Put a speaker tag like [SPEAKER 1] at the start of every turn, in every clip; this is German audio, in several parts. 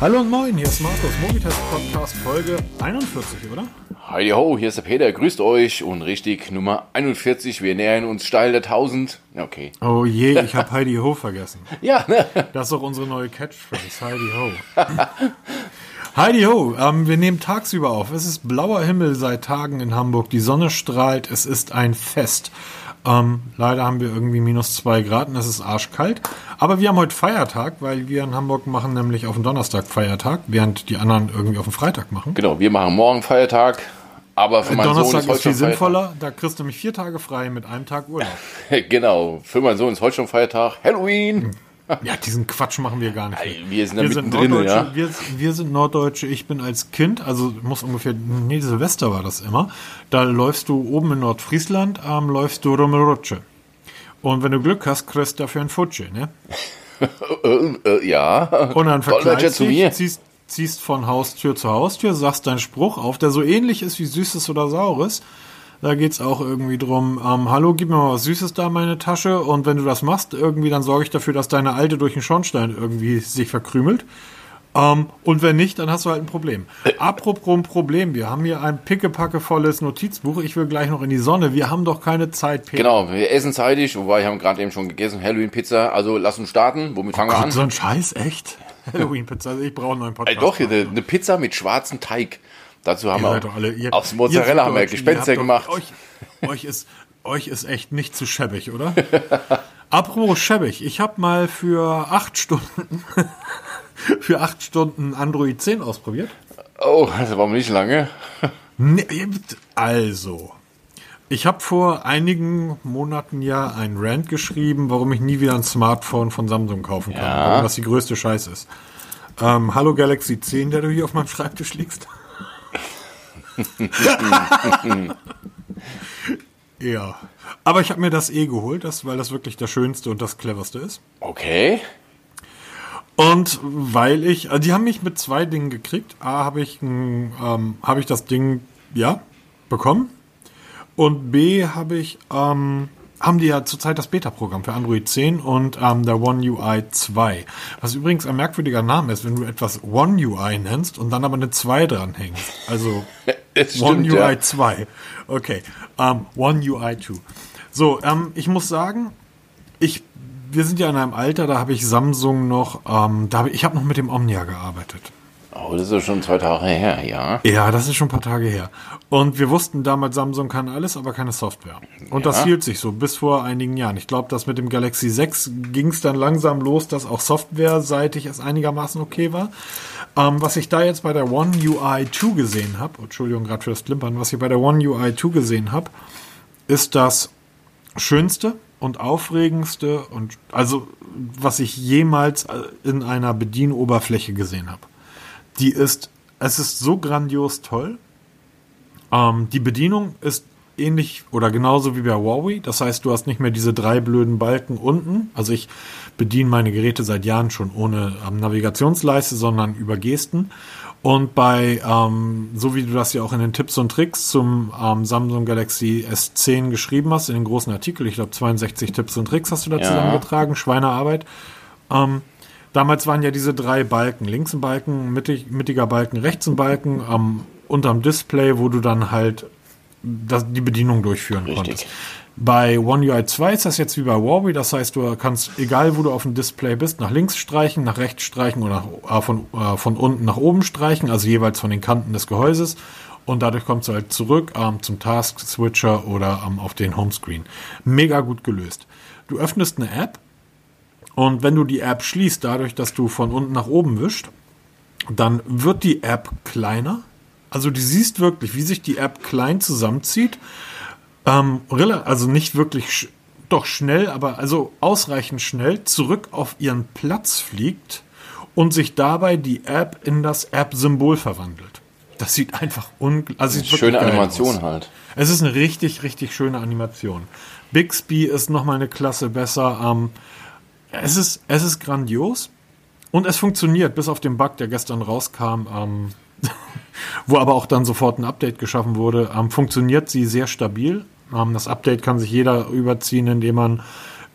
[SPEAKER 1] Hallo und moin, hier ist Markus, Mobitest Podcast Folge 41, oder?
[SPEAKER 2] Heidi ho, hier ist der Peter, grüßt euch und richtig Nummer 41, wir nähern uns steil der 1000. Okay.
[SPEAKER 1] Oh je, ich habe Heidi Ho vergessen.
[SPEAKER 2] Ja, ne?
[SPEAKER 1] Das ist doch unsere neue Catchphrase, Heidi Ho. Heidi Ho, ähm, wir nehmen tagsüber auf. Es ist blauer Himmel seit Tagen in Hamburg, die Sonne strahlt, es ist ein Fest. Ähm, leider haben wir irgendwie minus zwei Grad und es ist arschkalt. Aber wir haben heute Feiertag, weil wir in Hamburg machen nämlich auf dem Donnerstag Feiertag, während die anderen irgendwie auf dem Freitag machen.
[SPEAKER 2] Genau, wir machen morgen Feiertag, aber für meinen
[SPEAKER 1] Donnerstag
[SPEAKER 2] Sohn ist
[SPEAKER 1] ist viel sinnvoller, da kriegst du nämlich vier Tage frei mit einem Tag Urlaub.
[SPEAKER 2] Genau, für meinen Sohn ist heute schon Feiertag. Halloween!
[SPEAKER 1] Ja, diesen Quatsch machen wir gar nicht.
[SPEAKER 2] Ey, wir sind da
[SPEAKER 1] wir sind Norddeutsche,
[SPEAKER 2] ja.
[SPEAKER 1] wir, wir sind Norddeutsche, ich bin als Kind, also muss ungefähr, nee, Silvester war das immer, da läufst du oben in Nordfriesland, ähm, läufst du Rummelrutsche. Und wenn du Glück hast, kriegst du dafür ein Futsche, ne?
[SPEAKER 2] Äh, äh, ja.
[SPEAKER 1] Und dann verkleidest
[SPEAKER 2] zu
[SPEAKER 1] dich,
[SPEAKER 2] mir.
[SPEAKER 1] ziehst, ziehst von Haustür zu Haustür, sagst deinen Spruch auf, der so ähnlich ist wie Süßes oder Saures. Da geht's auch irgendwie drum, ähm, hallo, gib mir mal was Süßes da in meine Tasche und wenn du das machst, irgendwie, dann sorge ich dafür, dass deine Alte durch den Schornstein irgendwie sich verkrümelt. Ähm, und wenn nicht, dann hast du halt ein Problem. Apropos ein Problem, wir haben hier ein pickepackevolles Notizbuch. Ich will gleich noch in die Sonne. Wir haben doch keine Zeit, Peter.
[SPEAKER 2] Genau, wir essen zeitig, wobei wir haben gerade eben schon gegessen, Halloween-Pizza. Also lass uns starten. Womit fangen wir
[SPEAKER 1] Gott,
[SPEAKER 2] an?
[SPEAKER 1] so ein Scheiß, echt? Halloween-Pizza, also ich brauche einen neuen
[SPEAKER 2] Ey,
[SPEAKER 1] Podcast.
[SPEAKER 2] doch, eine, eine Pizza mit schwarzem Teig. Dazu haben wir
[SPEAKER 1] doch alle, ihr,
[SPEAKER 2] aus Mozzarella haben wir Gespenster gemacht.
[SPEAKER 1] Euch, euch, ist, euch ist echt nicht zu schäbig, oder? Apropos schäbig, ich habe mal für acht Stunden für acht Stunden Android 10 ausprobiert.
[SPEAKER 2] Oh, das war nicht lange.
[SPEAKER 1] Also, ich habe vor einigen Monaten ja ein Rant geschrieben, warum ich nie wieder ein Smartphone von Samsung kaufen kann.
[SPEAKER 2] Ja.
[SPEAKER 1] Warum das die größte Scheiß ist. Ähm, Hallo Galaxy 10, der du hier auf meinem Schreibtisch liegst. ja. Aber ich habe mir das eh geholt, das, weil das wirklich das Schönste und das Cleverste ist.
[SPEAKER 2] Okay.
[SPEAKER 1] Und weil ich, also die haben mich mit zwei Dingen gekriegt. A, habe ich, ähm, habe ich das Ding, ja, bekommen. Und B, habe ich, ähm, haben die ja zurzeit das Beta-Programm für Android 10 und ähm, der One UI 2. Was übrigens ein merkwürdiger Name ist, wenn du etwas One UI nennst und dann aber eine 2 dranhängst. Also
[SPEAKER 2] Es
[SPEAKER 1] One
[SPEAKER 2] stimmt,
[SPEAKER 1] UI
[SPEAKER 2] ja.
[SPEAKER 1] 2. Okay. Ähm, One UI 2. So, ähm, ich muss sagen, ich, wir sind ja in einem Alter, da habe ich Samsung noch, ähm, da hab ich, ich habe noch mit dem Omnia gearbeitet.
[SPEAKER 2] Oh, das ist schon zwei Tage her, ja.
[SPEAKER 1] Ja, das ist schon ein paar Tage her. Und wir wussten damals, Samsung kann alles, aber keine Software. Und das
[SPEAKER 2] Ja.
[SPEAKER 1] hielt sich so bis vor einigen Jahren. Ich glaube, dass mit dem Galaxy 6 ging es dann langsam los, dass auch softwareseitig es einigermaßen okay war. Ähm, was ich da jetzt bei der One UI 2 gesehen habe, Entschuldigung gerade für das Klimpern, was ich bei der One UI 2 gesehen habe, ist das schönste und aufregendste und also was ich jemals äh, in einer Bedienoberfläche gesehen habe. Die ist, es ist so grandios toll. Ähm, die Bedienung ist ähnlich oder genauso wie bei Huawei. Das heißt, du hast nicht mehr diese drei blöden Balken unten. Also ich bediene meine Geräte seit Jahren schon ohne ähm, Navigationsleiste, sondern über Gesten. Und bei, ähm, so wie du das ja auch in den Tipps und Tricks zum ähm, Samsung Galaxy S10 geschrieben hast, in den großen Artikel, ich glaube 62 Tipps und Tricks hast du da
[SPEAKER 2] Ja.
[SPEAKER 1] zusammengetragen, Schweinearbeit. Ähm, damals waren ja diese drei Balken, links ein Balken, mittig, mittiger Balken, rechts ein Balken, am unterm Display, wo du dann halt das, die Bedienung durchführen
[SPEAKER 2] Richtig.
[SPEAKER 1] konntest. Bei One UI 2 ist das jetzt wie bei Huawei, das heißt, du kannst, egal wo du auf dem Display bist, nach links streichen, nach rechts streichen oder nach, äh, von, äh, von unten nach oben streichen, also jeweils von den Kanten des Gehäuses. Und dadurch kommst du halt zurück ähm, zum Task-Switcher oder ähm, auf den Homescreen. Mega gut gelöst. Du öffnest eine App und wenn du die App schließt, dadurch, dass du von unten nach oben wischst, dann wird die App kleiner. Also du siehst wirklich, wie sich die App klein zusammenzieht. Ähm, also nicht wirklich, sch doch schnell, aber also ausreichend schnell zurück auf ihren Platz fliegt und sich dabei die App in das App-Symbol verwandelt. Das sieht einfach unglaublich also
[SPEAKER 2] Schöne Animation
[SPEAKER 1] aus.
[SPEAKER 2] halt.
[SPEAKER 1] Es ist eine richtig, richtig schöne Animation. Bixby ist noch mal eine Klasse besser. Ähm, es, ist, es ist grandios und es funktioniert, bis auf den Bug, der gestern rauskam, ähm, wo aber auch dann sofort ein Update geschaffen wurde, ähm, funktioniert sie sehr stabil. Ähm, das Update kann sich jeder überziehen, indem man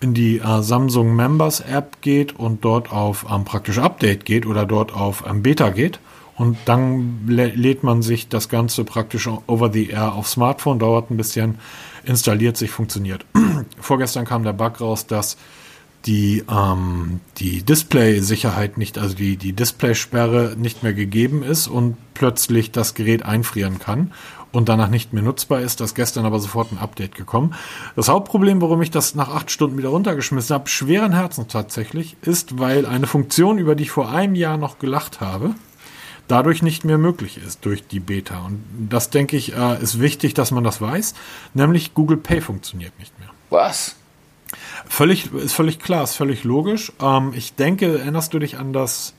[SPEAKER 1] in die äh, Samsung Members App geht und dort auf ähm, praktisch Update geht oder dort auf ähm, Beta geht. Und dann lä lädt man sich das Ganze praktisch over the air auf Smartphone, dauert ein bisschen, installiert sich, funktioniert. Vorgestern kam der Bug raus, dass die, ähm, die Display-Sicherheit nicht, also die, die Displaysperre nicht mehr gegeben ist und plötzlich das Gerät einfrieren kann und danach nicht mehr nutzbar ist. Das gestern aber sofort ein Update gekommen. Das Hauptproblem, warum ich das nach acht Stunden wieder runtergeschmissen habe, schweren Herzens tatsächlich, ist, weil eine Funktion, über die ich vor einem Jahr noch gelacht habe, dadurch nicht mehr möglich ist durch die Beta. Und das denke ich, äh, ist wichtig, dass man das weiß. Nämlich Google Pay funktioniert nicht mehr.
[SPEAKER 2] Was?
[SPEAKER 1] Völlig, ist völlig klar, ist völlig logisch. Ähm, ich denke, erinnerst du dich an das,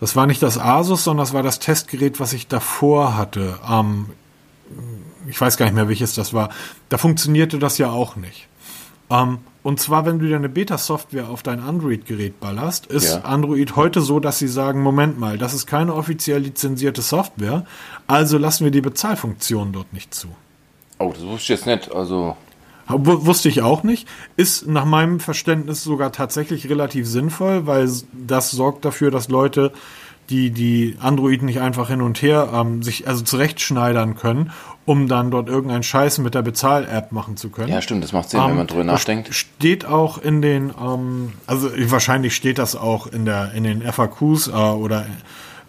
[SPEAKER 1] das war nicht das Asus, sondern das war das Testgerät, was ich davor hatte. Ähm, ich weiß gar nicht mehr, welches das war. Da funktionierte das ja auch nicht. Ähm, und zwar, wenn du dir eine Beta-Software auf dein Android-Gerät ballerst, ist ja. Android heute so, dass sie sagen, Moment mal, das ist keine offiziell lizenzierte Software, also lassen wir die Bezahlfunktion dort nicht zu.
[SPEAKER 2] Oh, das wusste ich jetzt nicht. Also
[SPEAKER 1] Wusste ich auch nicht. Ist nach meinem Verständnis sogar tatsächlich relativ sinnvoll, weil das sorgt dafür, dass Leute, die die Android nicht einfach hin und her ähm, sich also zurechtschneidern können, um dann dort irgendeinen Scheiß mit der Bezahl-App machen zu können.
[SPEAKER 2] Ja, stimmt, das macht Sinn, ähm, wenn man drüber nachdenkt.
[SPEAKER 1] Steht auch in den, ähm, also wahrscheinlich steht das auch in der in den FAQs äh, oder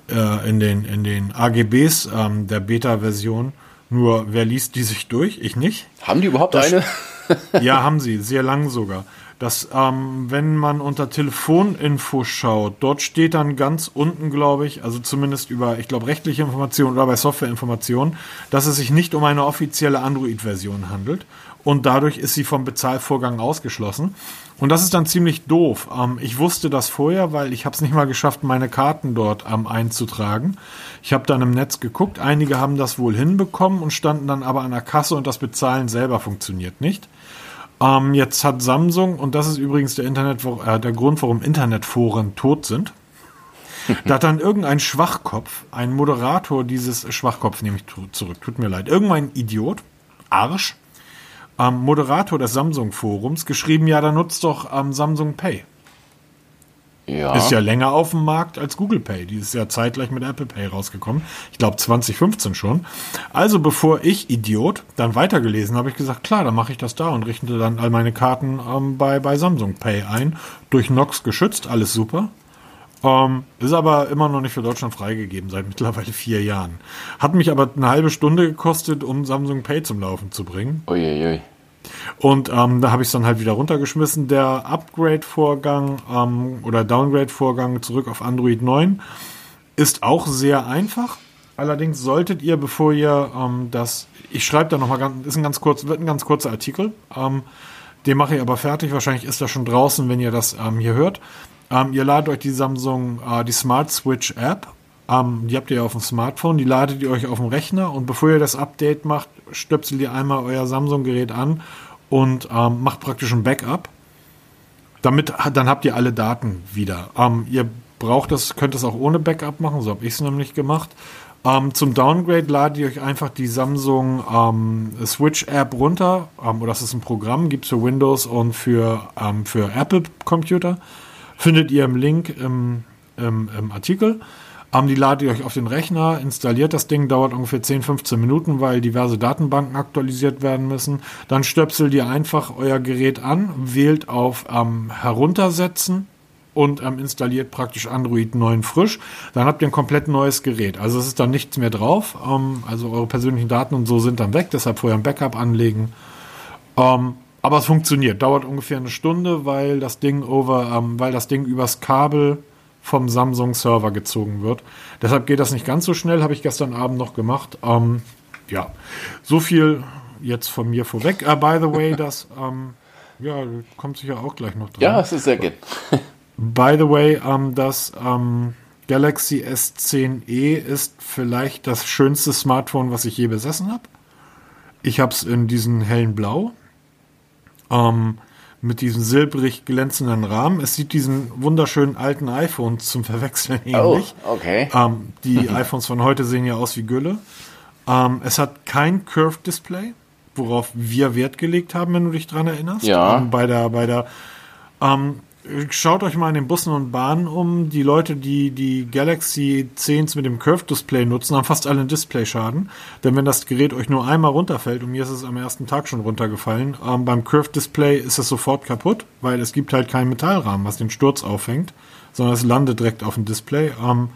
[SPEAKER 1] äh, in den in den AGBs ähm, der Beta-Version nur wer liest die sich durch? Ich nicht.
[SPEAKER 2] Haben die überhaupt
[SPEAKER 1] das,
[SPEAKER 2] eine?
[SPEAKER 1] ja, haben sie, sehr lang sogar. Das, ähm, wenn man unter Telefoninfo schaut, dort steht dann ganz unten, glaube ich, also zumindest über, ich glaube, rechtliche Informationen oder bei Softwareinformationen, dass es sich nicht um eine offizielle Android-Version handelt und dadurch ist sie vom Bezahlvorgang ausgeschlossen. Und das ist dann ziemlich doof. Ähm, ich wusste das vorher, weil ich habe es nicht mal geschafft, meine Karten dort ähm, einzutragen. Ich habe dann im Netz geguckt, einige haben das wohl hinbekommen und standen dann aber an der Kasse und das Bezahlen selber funktioniert nicht. Ähm, jetzt hat Samsung, und das ist übrigens der, Internet, äh, der Grund, warum Internetforen tot sind, da hat dann irgendein Schwachkopf, ein Moderator dieses Schwachkopf nehme ich zurück, tut mir leid, irgendein Idiot, Arsch, ähm, Moderator des Samsung-Forums geschrieben, ja, da nutzt doch ähm, Samsung Pay. Ja. Ist ja länger auf dem Markt als Google Pay. Die ist ja zeitgleich mit Apple Pay rausgekommen. Ich glaube 2015 schon. Also bevor ich, Idiot, dann weitergelesen habe, ich gesagt, klar, dann mache ich das da und richte dann all meine Karten ähm, bei, bei Samsung Pay ein. Durch Nox geschützt, alles super. Ähm, ist aber immer noch nicht für Deutschland freigegeben, seit mittlerweile vier Jahren. Hat mich aber eine halbe Stunde gekostet, um Samsung Pay zum Laufen zu bringen.
[SPEAKER 2] Uiuiui.
[SPEAKER 1] Und ähm, da habe ich es dann halt wieder runtergeschmissen. Der Upgrade-Vorgang ähm, oder Downgrade-Vorgang zurück auf Android 9 ist auch sehr einfach. Allerdings solltet ihr, bevor ihr ähm, das, ich schreibe da nochmal ist ein ganz kurz, wird ein ganz kurzer Artikel. Ähm, den mache ich aber fertig. Wahrscheinlich ist er schon draußen, wenn ihr das ähm, hier hört. Ähm, ihr ladet euch die Samsung, äh, die Smart Switch App. Ähm, die habt ihr auf dem Smartphone, die ladet ihr euch auf dem Rechner und bevor ihr das Update macht, stöpselt ihr einmal euer Samsung-Gerät an und ähm, macht praktisch ein Backup. Damit, dann habt ihr alle Daten wieder. Ähm, ihr braucht das, könnt es auch ohne Backup machen, so habe ich es nämlich gemacht. Ähm, zum Downgrade ladet ihr euch einfach die Samsung ähm, Switch App runter. Ähm, oder das ist ein Programm, gibt es für Windows und für, ähm, für Apple Computer. Findet ihr im Link im, im, im Artikel. Ähm, die ladet ihr euch auf den Rechner, installiert das Ding, dauert ungefähr 10, 15 Minuten, weil diverse Datenbanken aktualisiert werden müssen. Dann stöpselt ihr einfach euer Gerät an, wählt auf ähm, Heruntersetzen und ähm, installiert praktisch Android 9 frisch. Dann habt ihr ein komplett neues Gerät. Also es ist dann nichts mehr drauf. Ähm, also eure persönlichen Daten und so sind dann weg. Deshalb vorher ein Backup anlegen. Ähm, aber es funktioniert. Dauert ungefähr eine Stunde, weil das Ding over, ähm, weil das Ding übers Kabel vom Samsung Server gezogen wird. Deshalb geht das nicht ganz so schnell, habe ich gestern Abend noch gemacht. Ähm, ja, so viel jetzt von mir vorweg. Uh, by the way, das ähm, ja, kommt sicher auch gleich noch dran.
[SPEAKER 2] Ja, es ist sehr gut.
[SPEAKER 1] by the way, ähm, das ähm, Galaxy S10e ist vielleicht das schönste Smartphone, was ich je besessen habe. Ich habe es in diesem hellen Blau. Ähm, mit diesem silbrig glänzenden Rahmen. Es sieht diesen wunderschönen alten iPhones zum Verwechseln ähnlich.
[SPEAKER 2] Oh, okay.
[SPEAKER 1] Ähm, die iPhones von heute sehen ja aus wie Gülle. Ähm, es hat kein Curved Display, worauf wir Wert gelegt haben, wenn du dich dran erinnerst.
[SPEAKER 2] Ja.
[SPEAKER 1] Ähm, bei der, bei der, ähm, schaut euch mal in den Bussen und Bahnen um. Die Leute, die die Galaxy 10s mit dem Curved Display nutzen, haben fast alle einen Displayschaden. Denn wenn das Gerät euch nur einmal runterfällt, und mir ist es am ersten Tag schon runtergefallen, ähm, beim Curved Display ist es sofort kaputt, weil es gibt halt keinen Metallrahmen, was den Sturz auffängt, sondern es landet direkt auf dem Display. Ähm,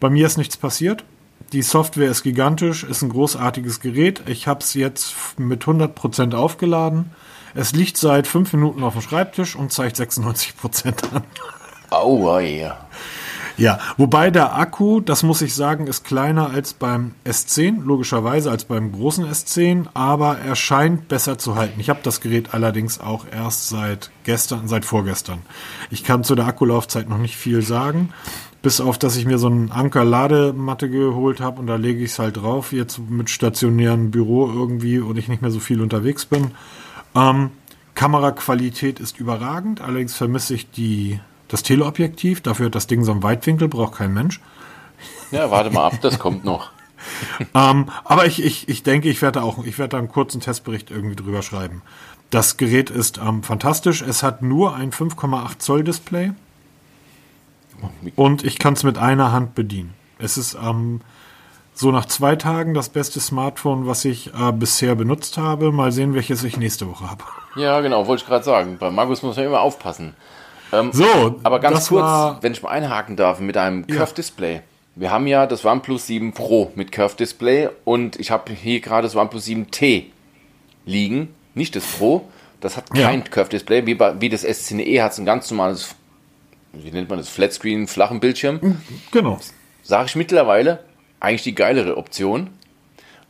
[SPEAKER 1] bei mir ist nichts passiert. Die Software ist gigantisch, ist ein großartiges Gerät. Ich habe es jetzt mit 100% aufgeladen. Es liegt seit fünf Minuten auf dem Schreibtisch und zeigt 96% an.
[SPEAKER 2] Aua, ja.
[SPEAKER 1] Ja, wobei der Akku, das muss ich sagen, ist kleiner als beim S10, logischerweise als beim großen S10, aber er scheint besser zu halten. Ich habe das Gerät allerdings auch erst seit gestern, seit vorgestern. Ich kann zu der Akkulaufzeit noch nicht viel sagen, bis auf, dass ich mir so einen Anker-Ladematte geholt habe und da lege ich es halt drauf, jetzt mit stationärem Büro irgendwie und ich nicht mehr so viel unterwegs bin. Ähm, Kameraqualität ist überragend, allerdings vermisse ich die, das Teleobjektiv. Dafür hat das Ding so einen Weitwinkel, braucht kein Mensch.
[SPEAKER 2] Ja, warte mal ab, das kommt noch.
[SPEAKER 1] Ähm, aber ich, ich, ich denke, ich werde auch, ich werde da einen kurzen Testbericht irgendwie drüber schreiben. Das Gerät ist ähm, fantastisch. Es hat nur ein 5,8 Zoll Display und ich kann es mit einer Hand bedienen. Es ist ähm, so nach zwei Tagen das beste Smartphone, was ich äh, bisher benutzt habe. Mal sehen, welches ich nächste Woche habe.
[SPEAKER 2] Ja, genau, wollte ich gerade sagen. Bei Markus muss man immer aufpassen. Ähm,
[SPEAKER 1] So,
[SPEAKER 2] aber ganz kurz,
[SPEAKER 1] war-
[SPEAKER 2] wenn ich mal einhaken darf mit einem Curved Display. Wir haben ja das OnePlus 7 Pro mit Curved Display und ich habe hier gerade das OnePlus 7T liegen, nicht das Pro. Das hat
[SPEAKER 1] Ja.
[SPEAKER 2] kein Curved Display, wie, bei, wie das S10e hat es ein ganz normales, wie nennt man das, Flatscreen, flachen Bildschirm.
[SPEAKER 1] Genau.
[SPEAKER 2] Sage ich mittlerweile, eigentlich die geilere Option,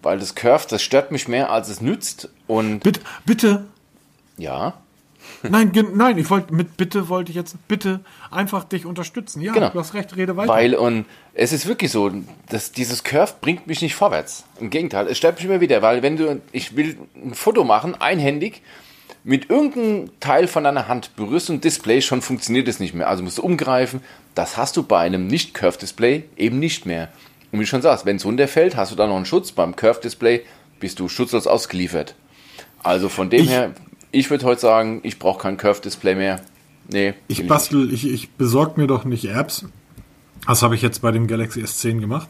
[SPEAKER 2] weil das Curved, das stört mich mehr, als es nützt und
[SPEAKER 1] Bitte, bitte.
[SPEAKER 2] ja,
[SPEAKER 1] Nein, nein, ich wollte mit bitte wollte ich jetzt bitte einfach dich unterstützen. Ja,
[SPEAKER 2] Genau.
[SPEAKER 1] du hast recht, rede weiter.
[SPEAKER 2] Weil, und es ist wirklich so, dass dieses Curve bringt mich nicht vorwärts. Im Gegenteil, es stört mich immer wieder, weil wenn du, ich will ein Foto machen, einhändig, mit irgendeinem Teil von deiner Hand berührst ein Display, schon funktioniert es nicht mehr. Also musst du umgreifen. Das hast du bei einem Nicht-Curve-Display eben nicht mehr. Und wie du schon sagst, wenn es runterfällt, hast du da noch einen Schutz. Beim Curve-Display bist du schutzlos ausgeliefert. Also von dem
[SPEAKER 1] Ich-
[SPEAKER 2] her, ich würde heute sagen, ich brauche kein Curve-Display mehr. Nee.
[SPEAKER 1] Ich bastel, ich, ich besorge mir doch nicht Apps. Das habe ich jetzt bei dem Galaxy S10 gemacht.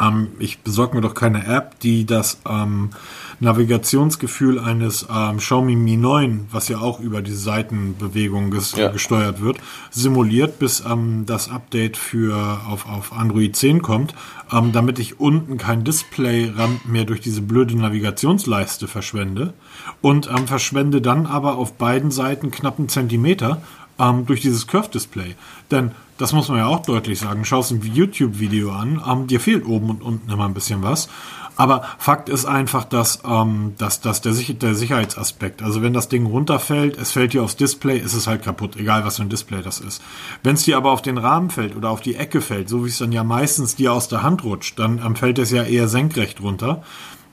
[SPEAKER 1] Ähm, ich besorge mir doch keine App, die das ähm, Navigationsgefühl eines ähm, Xiaomi Mi 9, was ja auch über die Seitenbewegung ges
[SPEAKER 2] Ja.
[SPEAKER 1] gesteuert wird, simuliert, bis ähm, das Update für auf, auf Android 10 kommt, ähm, damit ich unten kein Display-Rand mehr durch diese blöde Navigationsleiste verschwende und ähm, verschwende dann aber auf beiden Seiten knapp einen Zentimeter ähm, durch dieses Curve-Display. Denn das muss man ja auch deutlich sagen. Schaust ein YouTube-Video an, ähm, dir fehlt oben und unten immer ein bisschen was. Aber Fakt ist einfach, dass, ähm, dass, dass der, Sich der Sicherheitsaspekt, also wenn das Ding runterfällt, es fällt dir aufs Display, ist es halt kaputt, egal was für ein Display das ist. Wenn es dir aber auf den Rahmen fällt oder auf die Ecke fällt, so wie es dann ja meistens dir aus der Hand rutscht, dann ähm, fällt es ja eher senkrecht runter.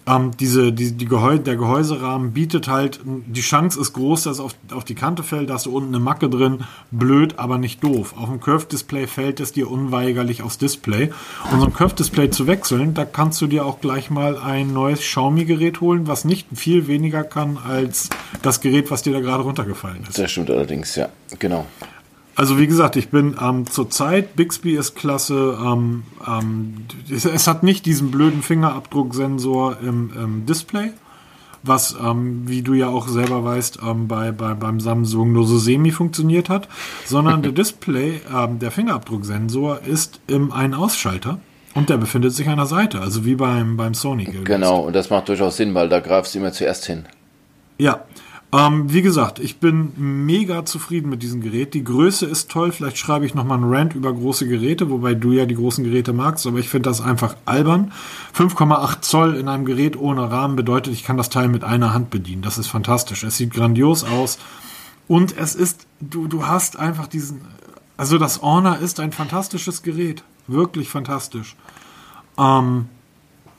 [SPEAKER 1] Ähm, diese, die, die Gehäu der Gehäuserahmen bietet halt, die Chance ist groß, dass auf, auf die Kante fällt, da hast du unten eine Macke drin, blöd, aber nicht doof. Auf dem Curve-Display fällt es dir unweigerlich aufs Display. Und so ein Curve-Display zu wechseln, da kannst du dir auch gleich mal ein neues Xiaomi-Gerät holen, was nicht viel weniger kann als das Gerät, was dir da gerade runtergefallen ist.
[SPEAKER 2] Das stimmt allerdings, ja, genau.
[SPEAKER 1] Also wie gesagt, ich bin ähm, zur Zeit, Bixby ist klasse. Ähm, ähm, es, es hat nicht diesen blöden Fingerabdrucksensor im, im Display, was, ähm, wie du ja auch selber weißt, ähm, bei, bei, beim Samsung nur so semi funktioniert hat, sondern der Display, ähm, der Fingerabdrucksensor ist im Ein-Ausschalter und der befindet sich an der Seite, also wie beim, beim Sony. gelöst.
[SPEAKER 2] Genau, und das macht durchaus Sinn, weil da greifst du immer zuerst hin.
[SPEAKER 1] Ja. Ähm, wie gesagt, ich bin mega zufrieden mit diesem Gerät. Die Größe ist toll. Vielleicht schreibe ich nochmal einen Rant über große Geräte, wobei du ja die großen Geräte magst, aber ich finde das einfach albern. 5,8 Zoll in einem Gerät ohne Rahmen bedeutet, ich kann das Teil mit einer Hand bedienen. Das ist fantastisch. Es sieht grandios aus. Und es ist, du, du hast einfach diesen, also das Honor ist ein fantastisches Gerät. Wirklich fantastisch. Ähm,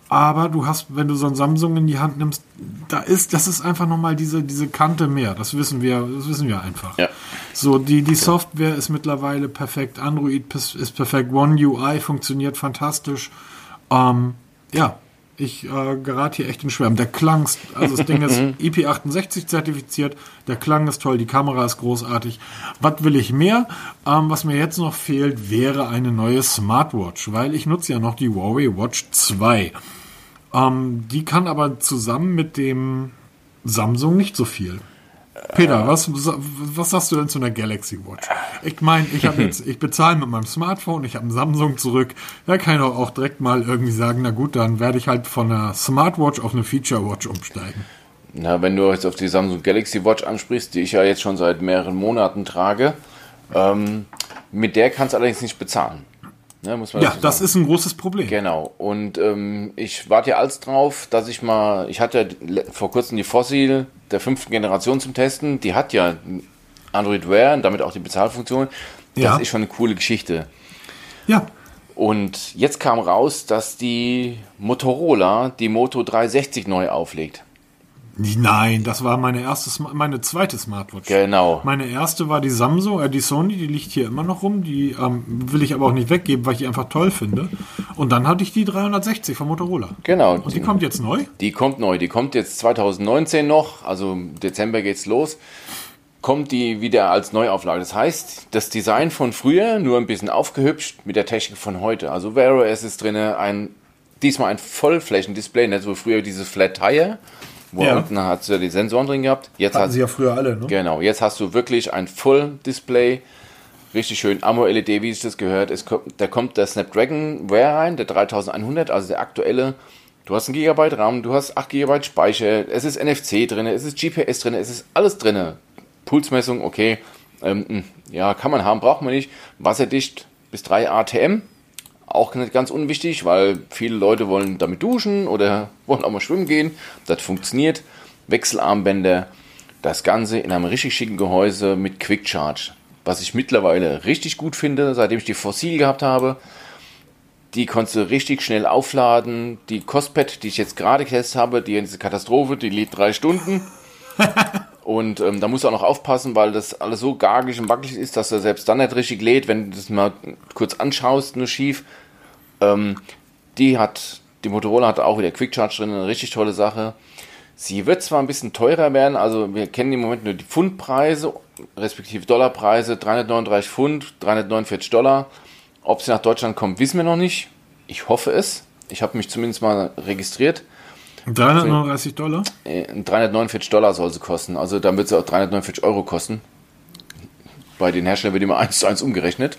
[SPEAKER 1] aber du hast, wenn du so ein Samsung in die Hand nimmst, da ist, das ist einfach nochmal diese, diese Kante mehr. Das wissen wir, das wissen wir einfach.
[SPEAKER 2] Ja.
[SPEAKER 1] So, die, die Software ist mittlerweile perfekt. Android ist perfekt. One UI funktioniert fantastisch. Ähm, ja. Ich äh, gerate hier echt in Schwärmen. Der Klang, ist, also das Ding ist IP68 zertifiziert, der Klang ist toll, die Kamera ist großartig. Was will ich mehr? Ähm, was mir jetzt noch fehlt, wäre eine neue Smartwatch, weil ich nutze ja noch die Huawei Watch 2. Ähm, die kann aber zusammen mit dem Samsung nicht so viel. Peter, was, was sagst du denn zu einer Galaxy Watch? Ich meine, ich habe jetzt, ich bezahle mit meinem Smartphone, ich habe ein Samsung zurück. Da kann ich auch direkt mal irgendwie sagen, na gut, dann werde ich halt von einer Smartwatch auf eine Feature Watch umsteigen.
[SPEAKER 2] Na, wenn du jetzt auf die Samsung Galaxy Watch ansprichst, die ich ja jetzt schon seit mehreren Monaten trage, ähm, mit der kannst du allerdings nicht bezahlen.
[SPEAKER 1] Ne, ja, das ist ein großes Problem.
[SPEAKER 2] Genau. Und ähm, ich warte ja als drauf, dass ich mal, ich hatte vor kurzem die Fossil der fünften Generation zum Testen. Die hat ja Android Wear und damit auch die Bezahlfunktion. Das ja. ist schon eine coole Geschichte.
[SPEAKER 1] Ja.
[SPEAKER 2] Und jetzt kam raus, dass die Motorola die Moto 360 neu auflegt.
[SPEAKER 1] Nein, das war meine erste, meine zweite Smartwatch.
[SPEAKER 2] Genau.
[SPEAKER 1] Meine erste war die Samsung, äh, die Sony, die liegt hier immer noch rum. Die ähm, will ich aber auch nicht weggeben, weil ich die einfach toll finde. Und dann hatte ich die 360 von Motorola.
[SPEAKER 2] Genau.
[SPEAKER 1] Und die, die kommt jetzt neu?
[SPEAKER 2] Die kommt neu. Die kommt jetzt 2019 noch, also im Dezember geht's los. Kommt die wieder als Neuauflage. Das heißt, das Design von früher nur ein bisschen aufgehübscht mit der Technik von heute. Also Wear OS ist drin, ein diesmal ein Vollflächendisplay, nicht so früher dieses Flat Tire wo ja. unten hat sie ja die Sensoren drin gehabt.
[SPEAKER 1] Jetzt Hatten hat, sie ja früher alle, ne?
[SPEAKER 2] Genau, jetzt hast du wirklich ein Full-Display. Richtig schön. AMO-LED, wie sich das gehört. Es kommt, da kommt der Snapdragon Wear rein, der 3100, also der aktuelle. Du hast ein Gigabyte RAM, du hast 8 Gigabyte Speicher, es ist NFC drin, es ist GPS drin, es ist alles drin. Pulsmessung, okay. Ähm, hm, ja, kann man haben, braucht man nicht. Wasserdicht bis 3 ATM. Auch nicht ganz unwichtig, weil viele Leute wollen damit duschen oder wollen auch mal schwimmen gehen. Das funktioniert. Wechselarmbänder. Das Ganze in einem richtig schicken Gehäuse mit Quick Charge. Was ich mittlerweile richtig gut finde, seitdem ich die Fossil gehabt habe. Die konntest du richtig schnell aufladen. Die Cospad, die ich jetzt gerade getestet habe, die eine Katastrophe, die lädt drei Stunden. Und ähm, da musst du auch noch aufpassen, weil das alles so gargig und wackelig ist, dass er selbst dann nicht richtig lädt, wenn du das mal kurz anschaust, nur schief. Ähm, die hat, die Motorola hat auch wieder Quick Charge drin, eine richtig tolle Sache. Sie wird zwar ein bisschen teurer werden, also wir kennen im Moment nur die Pfundpreise, respektive Dollarpreise, 339 Pfund, 349 Dollar. Ob sie nach Deutschland kommt, wissen wir noch nicht. Ich hoffe es. Ich habe mich zumindest mal registriert.
[SPEAKER 1] 339 Dollar?
[SPEAKER 2] 349 äh, Dollar soll sie kosten. Also dann wird sie auch 349 Euro kosten. Bei den Herstellern wird immer 1 zu 1 umgerechnet.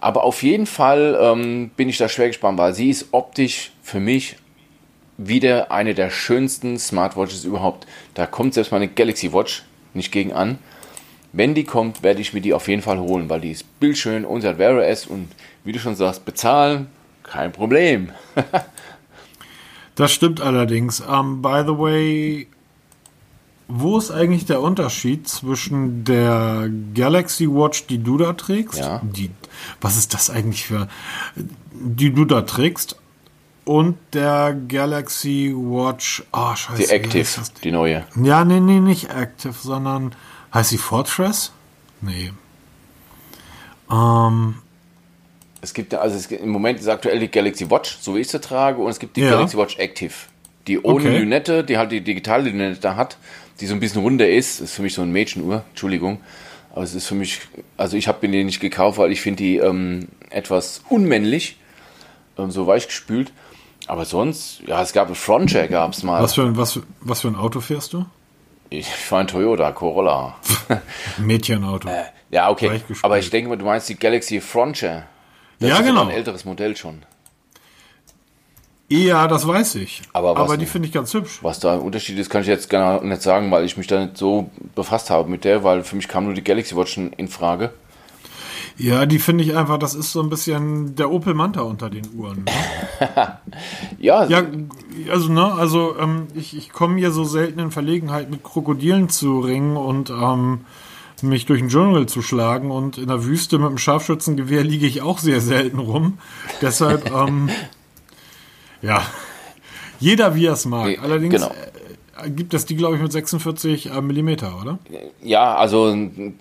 [SPEAKER 2] Aber auf jeden Fall ähm, bin ich da schwer gespannt, weil sie ist optisch für mich wieder eine der schönsten Smartwatches überhaupt. Da kommt selbst meine Galaxy Watch nicht gegen an. Wenn die kommt, werde ich mir die auf jeden Fall holen, weil die ist bildschön und sie hat Wear OS und wie du schon sagst, bezahlen, kein Problem.
[SPEAKER 1] Das stimmt allerdings. Um, ähm, by the way, wo ist eigentlich der Unterschied zwischen der Galaxy Watch, die du da trägst?
[SPEAKER 2] Ja.
[SPEAKER 1] Die, was ist das eigentlich für, die du da trägst? Und der Galaxy Watch, oh, scheiße.
[SPEAKER 2] Die Active, die neue.
[SPEAKER 1] Ja, nee, nee, nicht Active, sondern, heißt sie Fortress? Nee. Ähm,
[SPEAKER 2] es gibt also es gibt, im Moment ist aktuell die Galaxy Watch, so wie ich sie trage, und es gibt die ja. Galaxy Watch Active. Die ohne okay. Lünette, die halt die digitale Lünette hat, die so ein bisschen runder ist, ist für mich so ein Mädchenuhr, Entschuldigung. Aber es ist für mich, also ich habe mir die nicht gekauft, weil ich finde die ähm, etwas unmännlich, ähm, so weich gespült. Aber sonst, ja, es gab ein Frontier, gab es mal.
[SPEAKER 1] Was für, ein, was, was für ein Auto fährst du?
[SPEAKER 2] Ich fahre ein Toyota Corolla.
[SPEAKER 1] Mädchenauto.
[SPEAKER 2] Äh, ja, okay. Aber ich denke mal, du meinst die Galaxy Frontier. Das
[SPEAKER 1] ja,
[SPEAKER 2] ist
[SPEAKER 1] genau.
[SPEAKER 2] ein älteres Modell schon.
[SPEAKER 1] Ja, das weiß ich.
[SPEAKER 2] Aber,
[SPEAKER 1] Aber die finde ich ganz hübsch.
[SPEAKER 2] Was da ein Unterschied ist, kann ich jetzt gar nicht sagen, weil ich mich da nicht so befasst habe mit der, weil für mich kam nur die Galaxy Watch in Frage.
[SPEAKER 1] Ja, die finde ich einfach, das ist so ein bisschen der Opel Manta unter den Uhren.
[SPEAKER 2] Ne? ja,
[SPEAKER 1] ja, also ne, also ähm, ich, ich komme hier so selten in Verlegenheit mit Krokodilen zu ringen und ähm, mich durch den Dschungel zu schlagen und in der Wüste mit dem Scharfschützengewehr liege ich auch sehr selten rum. Deshalb, ähm, ja, jeder wie er es mag. Allerdings,
[SPEAKER 2] genau.
[SPEAKER 1] Äh, gibt es die, glaube ich, mit 46 äh, Millimeter, oder?
[SPEAKER 2] Ja, also,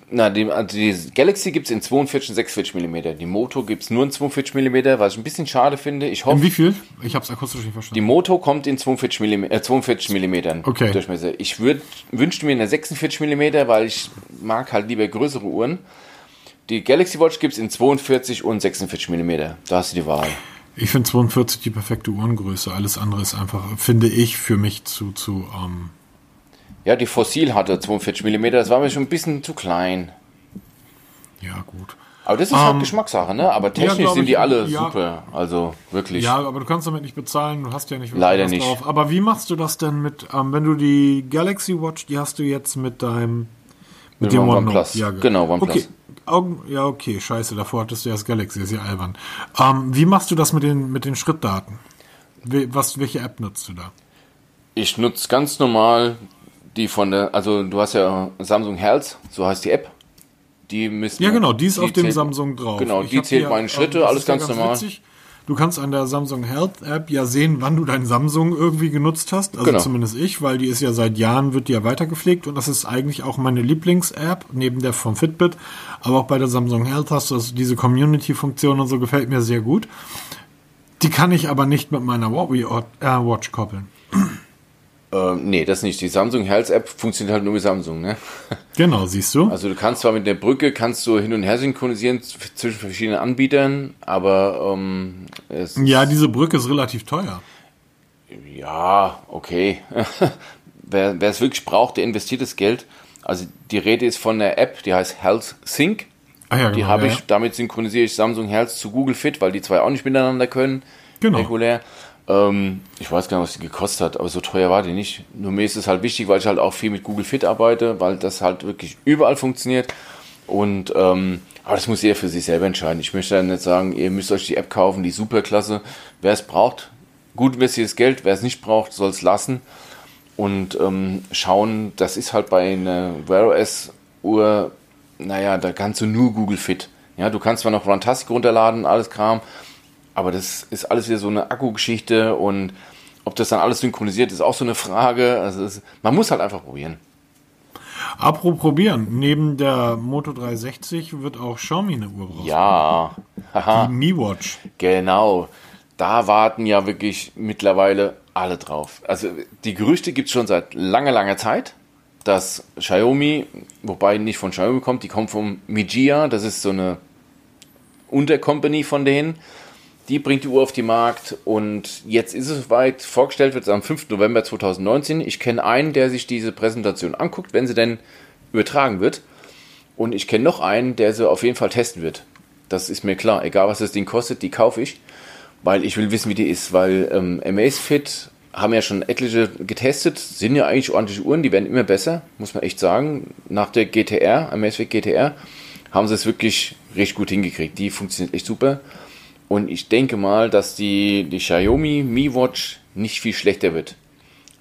[SPEAKER 2] na, die, also die Galaxy gibt es in 42 und 46 mm. Die Moto gibt es nur in 42 mm, was ich ein bisschen schade finde. Ich
[SPEAKER 1] In
[SPEAKER 2] hoffe,
[SPEAKER 1] wie viel? Ich habe es akustisch nicht
[SPEAKER 2] die
[SPEAKER 1] verstanden.
[SPEAKER 2] Moto kommt in 42 mm, äh, 42 mm
[SPEAKER 1] Okay.
[SPEAKER 2] Durchmesser. Ich würd, wünschte mir eine 46 mm, weil ich mag halt lieber größere Uhren. Die Galaxy Watch gibt es in 42 und 46 mm. Da hast du die Wahl.
[SPEAKER 1] Ich finde 42 die perfekte Uhrengröße. Alles andere ist einfach, finde ich, für mich zu, zu, ähm,
[SPEAKER 2] Ja, die Fossil hatte 42 mm, das war mir schon ein bisschen zu klein.
[SPEAKER 1] ja, gut.
[SPEAKER 2] Aber das ist halt Geschmackssache, ne? Aber technisch
[SPEAKER 1] glaub
[SPEAKER 2] sind
[SPEAKER 1] ich,
[SPEAKER 2] die alle
[SPEAKER 1] ja.
[SPEAKER 2] super. Also wirklich.
[SPEAKER 1] Ja, aber du kannst damit nicht bezahlen, du hast ja nicht
[SPEAKER 2] Leider nicht.
[SPEAKER 1] drauf. Aber wie machst du das denn mit, ähm, wenn du die Galaxy Watch, die hast du jetzt mit deinem
[SPEAKER 2] Mit
[SPEAKER 1] dem
[SPEAKER 2] OnePlus.
[SPEAKER 1] Ja,
[SPEAKER 2] Genau, OnePlus.
[SPEAKER 1] Okay. Augen, ja, okay, scheiße, davor hattest du ja das Galaxy, ist ja albern. Ähm, wie machst du das mit den, mit den Schrittdaten? Was, welche App nutzt du da?
[SPEAKER 2] Ich nutze ganz normal die von der, also du hast ja Samsung Health, so heißt die App. Die müssen
[SPEAKER 1] Ja, genau, die ist auf dem Samsung drauf.
[SPEAKER 2] Genau,
[SPEAKER 1] Ich
[SPEAKER 2] die zählt meine
[SPEAKER 1] ähm,
[SPEAKER 2] Schritte,
[SPEAKER 1] das
[SPEAKER 2] alles
[SPEAKER 1] ja
[SPEAKER 2] ganz, normal.
[SPEAKER 1] witzig. Du kannst an der Samsung Health App ja sehen, wann du dein Samsung irgendwie genutzt hast. Also
[SPEAKER 2] Genau.
[SPEAKER 1] zumindest ich, weil die ist ja seit Jahren, wird die ja weitergepflegt und das ist eigentlich auch meine Lieblings-App, neben der vom Fitbit. Aber auch bei der Samsung Health hast du das, diese Community-Funktion und so gefällt mir sehr gut. Die kann ich aber nicht mit meiner Huawei äh, Watch koppeln.
[SPEAKER 2] Ähm, nee, das nicht. Die Samsung Health App funktioniert halt nur mit Samsung, ne?
[SPEAKER 1] Genau, siehst du?
[SPEAKER 2] Also du kannst zwar mit der Brücke, kannst du hin und her synchronisieren zwischen verschiedenen Anbietern, aber ähm, es
[SPEAKER 1] ja, diese Brücke ist relativ teuer.
[SPEAKER 2] Ja, okay. wer, wer es wirklich braucht, der investiert das Geld. Also die Rede ist von der App, die heißt Health Sync.
[SPEAKER 1] Ah ja,
[SPEAKER 2] Die
[SPEAKER 1] genau,
[SPEAKER 2] habe
[SPEAKER 1] ja,
[SPEAKER 2] ich, damit synchronisiere ich Samsung Health zu Google Fit, weil die zwei auch nicht miteinander können.
[SPEAKER 1] Genau.
[SPEAKER 2] Regulär. Ähm, ich weiß gar nicht, was die gekostet hat, aber so teuer war die nicht. Nur mir ist es halt wichtig, weil ich halt auch viel mit Google Fit arbeite, weil das halt wirklich überall funktioniert. Und ähm, aber das muss jeder für sich selber entscheiden. Ich möchte dann nicht sagen, ihr müsst euch die App kaufen, die ist superklasse. Wer es braucht, gut investiertes Geld. Wer es nicht braucht, soll es lassen. Und ähm, schauen, das ist halt bei einer Wear OS Uhr, naja, da kannst du nur Google Fit. Ja, du kannst zwar noch Runtastic runterladen, alles Kram, aber das ist alles wieder so eine Akkugeschichte und ob das dann alles synchronisiert ist, auch so eine Frage. Also es, man muss halt einfach probieren.
[SPEAKER 1] Apropos probieren, neben der Moto 360 wird auch Xiaomi eine Uhr brauchen.
[SPEAKER 2] Ja, haha,
[SPEAKER 1] Die Mi Watch.
[SPEAKER 2] genau. Da warten ja wirklich mittlerweile alle drauf. Also die Gerüchte gibt es schon seit langer, langer Zeit, dass Xiaomi, wobei nicht von Xiaomi kommt, die kommt vom Mijia, das ist so eine Untercompany von denen. Die bringt die Uhr auf den Markt und jetzt ist es soweit. Vorgestellt wird es am 5. November 2019. Ich kenne einen, der sich diese Präsentation anguckt, wenn sie denn übertragen wird. Und ich kenne noch einen, der sie auf jeden Fall testen wird. Das ist mir klar. Egal, was das Ding kostet, die kaufe ich, weil ich will wissen, wie die ist. Weil ähm, Amazfit haben ja schon etliche getestet, sind ja eigentlich ordentliche Uhren, die werden immer besser, muss man echt sagen. Nach der GTR, Amazfit GTR, haben sie es wirklich richtig gut hingekriegt. Die funktioniert echt super. Und ich denke mal, dass die, die Xiaomi Mi Watch nicht viel schlechter wird.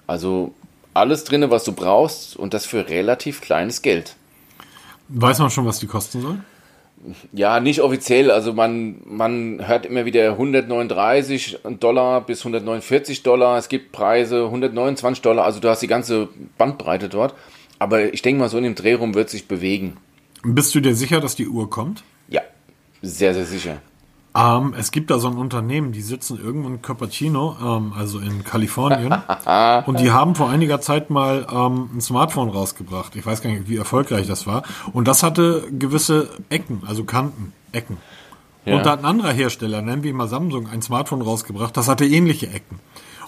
[SPEAKER 2] Also alles drin, was du brauchst und das für relativ kleines Geld.
[SPEAKER 1] Weiß man schon, was die kosten soll?
[SPEAKER 2] Ja, nicht offiziell. Also man, man hört immer wieder 139 Dollar bis 149 Dollar. Es gibt Preise 129 Dollar. Also du hast die ganze Bandbreite dort. Aber ich denke mal, so in dem Dreh rum wird sich bewegen.
[SPEAKER 1] Bist du dir sicher, dass die Uhr kommt?
[SPEAKER 2] Ja, sehr, sehr sicher.
[SPEAKER 1] Ähm, es gibt da so ein Unternehmen, die sitzen irgendwo in Cupertino, ähm, also in Kalifornien. und die haben vor einiger Zeit mal ähm, ein Smartphone rausgebracht. Ich weiß gar nicht, wie erfolgreich das war. Und das hatte gewisse Ecken, also Kanten, Ecken.
[SPEAKER 2] Ja.
[SPEAKER 1] Und da hat ein anderer Hersteller, nennen wir mal Samsung, ein Smartphone rausgebracht, das hatte ähnliche Ecken.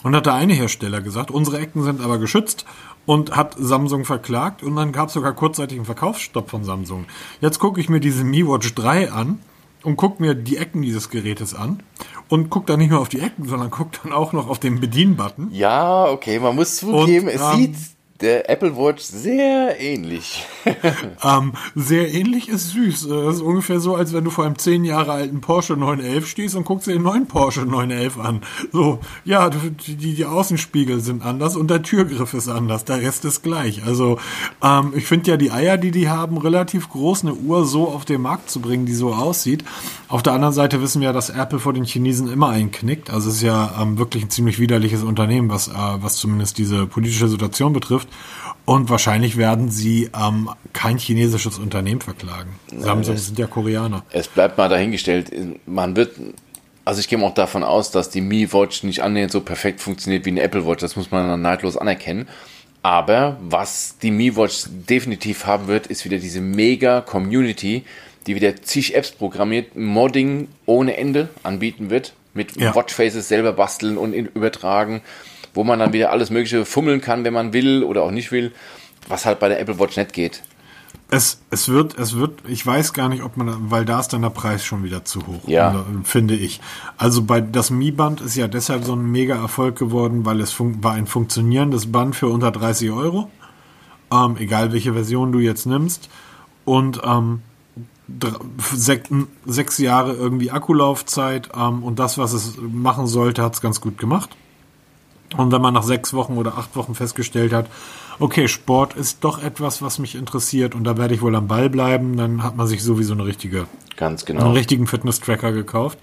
[SPEAKER 1] Und hat der eine Hersteller gesagt, unsere Ecken sind aber geschützt und hat Samsung verklagt und dann gab es sogar kurzzeitig einen Verkaufsstopp von Samsung. Jetzt gucke ich mir diese Mi Watch 3 an und gucke mir die Ecken dieses Gerätes an und gucke dann nicht nur auf die Ecken, sondern gucke dann auch noch auf den Bedienbutton.
[SPEAKER 2] Ja, okay, man muss zugeben,
[SPEAKER 1] Und,
[SPEAKER 2] es
[SPEAKER 1] ähm,
[SPEAKER 2] sieht der Apple Watch sehr ähnlich.
[SPEAKER 1] ähm, sehr ähnlich ist süß. Das ist ungefähr so, als wenn du vor einem zehn Jahre alten Porsche 911 stehst und guckst dir den neuen Porsche 911 an. So, ja, die, die Außenspiegel sind anders und der Türgriff ist anders. Der Rest ist gleich. Also, ähm, ich finde ja die Eier, die die haben, relativ groß, eine Uhr so auf den Markt zu bringen, die so aussieht. Auf der anderen Seite wissen wir, dass Apple vor den Chinesen immer einknickt. Also, es ist ja ähm, wirklich ein ziemlich widerliches Unternehmen, was, äh, was zumindest diese politische Situation betrifft. Und wahrscheinlich werden sie ähm, kein chinesisches Unternehmen verklagen. Samsung sind ja Koreaner.
[SPEAKER 2] Es bleibt mal dahingestellt, man wird, also ich gehe auch davon aus, dass die Mi Watch nicht annähernd so perfekt funktioniert wie eine Apple Watch. Das muss man dann neidlos anerkennen. Aber was die Mi Watch definitiv haben wird, ist wieder diese mega Community, die wieder zig Apps programmiert, Modding ohne Ende anbieten wird, mit ja. Watchfaces selber basteln und übertragen wo man dann wieder alles Mögliche fummeln kann, wenn man will oder auch nicht will, was halt bei der Apple Watch nicht geht.
[SPEAKER 1] Es, es wird, es wird, ich weiß gar nicht, ob man, weil da ist dann der Preis schon wieder zu hoch,
[SPEAKER 2] ja.
[SPEAKER 1] finde ich. Also bei das Mi-Band ist ja deshalb so ein mega Erfolg geworden, weil es war ein funktionierendes Band für unter 30 Euro, ähm, egal welche Version du jetzt nimmst und ähm, sech, sechs Jahre irgendwie Akkulaufzeit ähm, und das, was es machen sollte, hat es ganz gut gemacht. Und wenn man nach sechs Wochen oder acht Wochen festgestellt hat, okay, Sport ist doch etwas, was mich interessiert und da werde ich wohl am Ball bleiben, dann hat man sich sowieso eine richtige,
[SPEAKER 2] ganz genau,
[SPEAKER 1] einen richtigen Fitness-Tracker gekauft,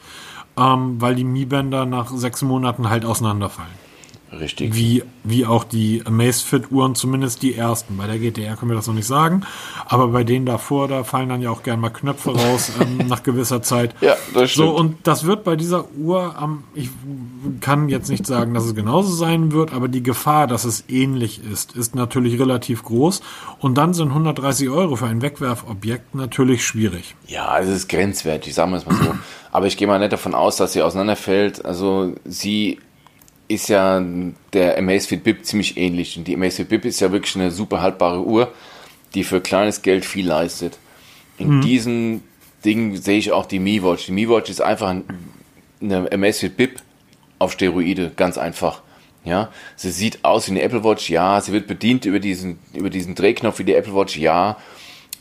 [SPEAKER 1] ähm, weil die Mi-Bänder nach sechs Monaten halt auseinanderfallen.
[SPEAKER 2] Richtig.
[SPEAKER 1] Wie, wie auch die Amazfit-Uhren, zumindest die ersten. Bei der GTR können wir das noch nicht sagen. Aber bei denen davor, da fallen dann ja auch gern mal Knöpfe raus ähm, nach gewisser Zeit.
[SPEAKER 2] Ja, das stimmt.
[SPEAKER 1] So, und das wird bei dieser Uhr, ähm, ich kann jetzt nicht sagen, dass es genauso sein wird, aber die Gefahr, dass es ähnlich ist, ist natürlich relativ groß. Und dann sind 130 Euro für ein Wegwerfobjekt natürlich schwierig.
[SPEAKER 2] Ja, es ist grenzwertig, sagen wir es mal so. aber ich gehe mal nicht davon aus, dass sie auseinanderfällt. Also sie ist ja der Amazfit Bip ziemlich ähnlich. Und die Amazfit Bip ist ja wirklich eine super haltbare Uhr, die für kleines Geld viel leistet. In mhm. diesem Ding sehe ich auch die Mi Watch. Die Mi Watch ist einfach eine Amazfit Bip auf Steroide, ganz einfach. Ja, sie sieht aus wie eine Apple Watch, ja, sie wird bedient über diesen, über diesen Drehknopf wie die Apple Watch, ja,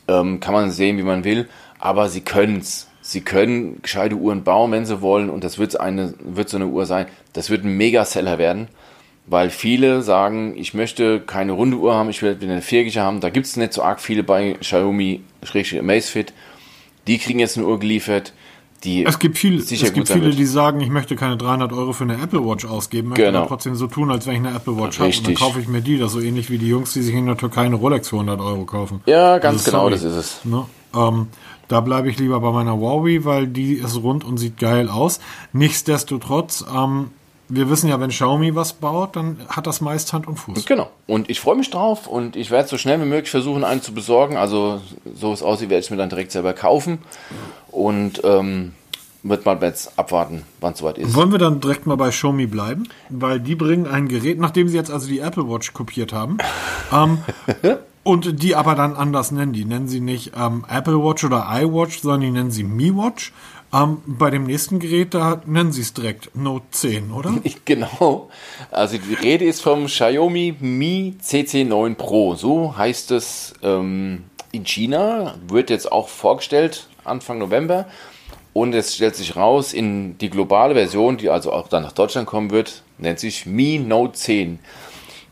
[SPEAKER 2] ähm, kann man sehen, wie man will, aber sie können es. Sie können gescheite Uhren bauen, wenn sie wollen, und das wird, eine, wird so eine Uhr sein. Das wird ein Mega-Seller werden, weil viele sagen, ich möchte keine runde Uhr haben, ich will eine vierige haben. Da gibt es nicht so arg viele bei Xiaomi, Amazfit. Die kriegen jetzt eine Uhr geliefert. Die
[SPEAKER 1] es gibt, viel, es gibt viele, die sagen, ich möchte keine 300 Euro für eine Apple Watch ausgeben, möchte genau. aber trotzdem so tun, als wenn ich eine Apple Watch habe. Und dann kaufe ich mir die. Das ist so ähnlich wie die Jungs, die sich in der Türkei eine Rolex für 100 Euro kaufen.
[SPEAKER 2] Ja, ganz also, genau, sorry. das ist es.
[SPEAKER 1] Ne? Ähm, da bleibe ich lieber bei meiner Huawei, weil die ist rund und sieht geil aus. Nichtsdestotrotz, ähm, wir wissen ja, wenn Xiaomi was baut, dann hat das meist Hand und Fuß.
[SPEAKER 2] Genau. Und ich freue mich drauf und ich werde so schnell wie möglich versuchen, einen zu besorgen. Also, so es aussieht, werde ich mir dann direkt selber kaufen. Und ähm, wird mal jetzt abwarten, wann es soweit ist.
[SPEAKER 1] Wollen wir dann direkt mal bei Xiaomi bleiben? Weil die bringen ein Gerät, nachdem sie jetzt also die Apple Watch kopiert haben. ähm, Und die aber dann anders nennen. Die nennen sie nicht ähm, Apple Watch oder iWatch, sondern die nennen sie Mi Watch. Ähm, bei dem nächsten Gerät, da nennen sie es direkt Note 10, oder?
[SPEAKER 2] Genau. Also die Rede ist vom Xiaomi Mi CC9 Pro. So heißt es ähm, in China. Wird jetzt auch vorgestellt Anfang November. Und es stellt sich raus, in die globale Version, die also auch dann nach Deutschland kommen wird, nennt sich Mi Note 10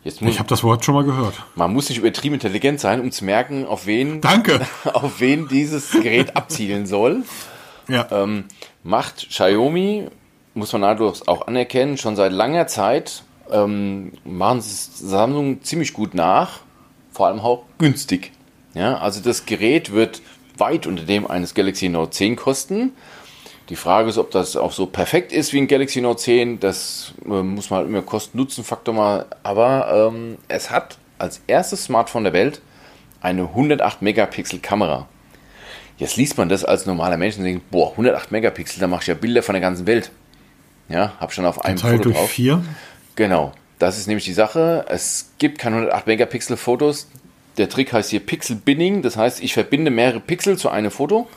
[SPEAKER 1] ich habe das Wort schon mal gehört.
[SPEAKER 2] Man muss nicht übertrieben intelligent sein, um zu merken, auf wen,
[SPEAKER 1] Danke.
[SPEAKER 2] auf wen dieses Gerät abzielen soll.
[SPEAKER 1] Ja.
[SPEAKER 2] Ähm, macht Xiaomi, muss man nahtlos auch anerkennen, schon seit langer Zeit ähm, machen sie Samsung ziemlich gut nach, vor allem auch günstig. Ja, also das Gerät wird weit unter dem eines Galaxy Note 10 kosten. Die Frage ist, ob das auch so perfekt ist wie ein Galaxy Note 10. Das äh, muss man halt immer Kosten-Nutzen-Faktor mal. Aber ähm, es hat als erstes Smartphone der Welt eine 108 Megapixel Kamera. Jetzt liest man das als normaler Mensch und denkt, boah, 108 Megapixel, da mache ich ja Bilder von der ganzen Welt. Ja, habe schon auf einem
[SPEAKER 1] Foto durch drauf. Vier?
[SPEAKER 2] Genau, das ist nämlich die Sache. Es gibt keine 108 Megapixel Fotos. Der Trick heißt hier Pixel Binning, das heißt, ich verbinde mehrere Pixel zu einem Foto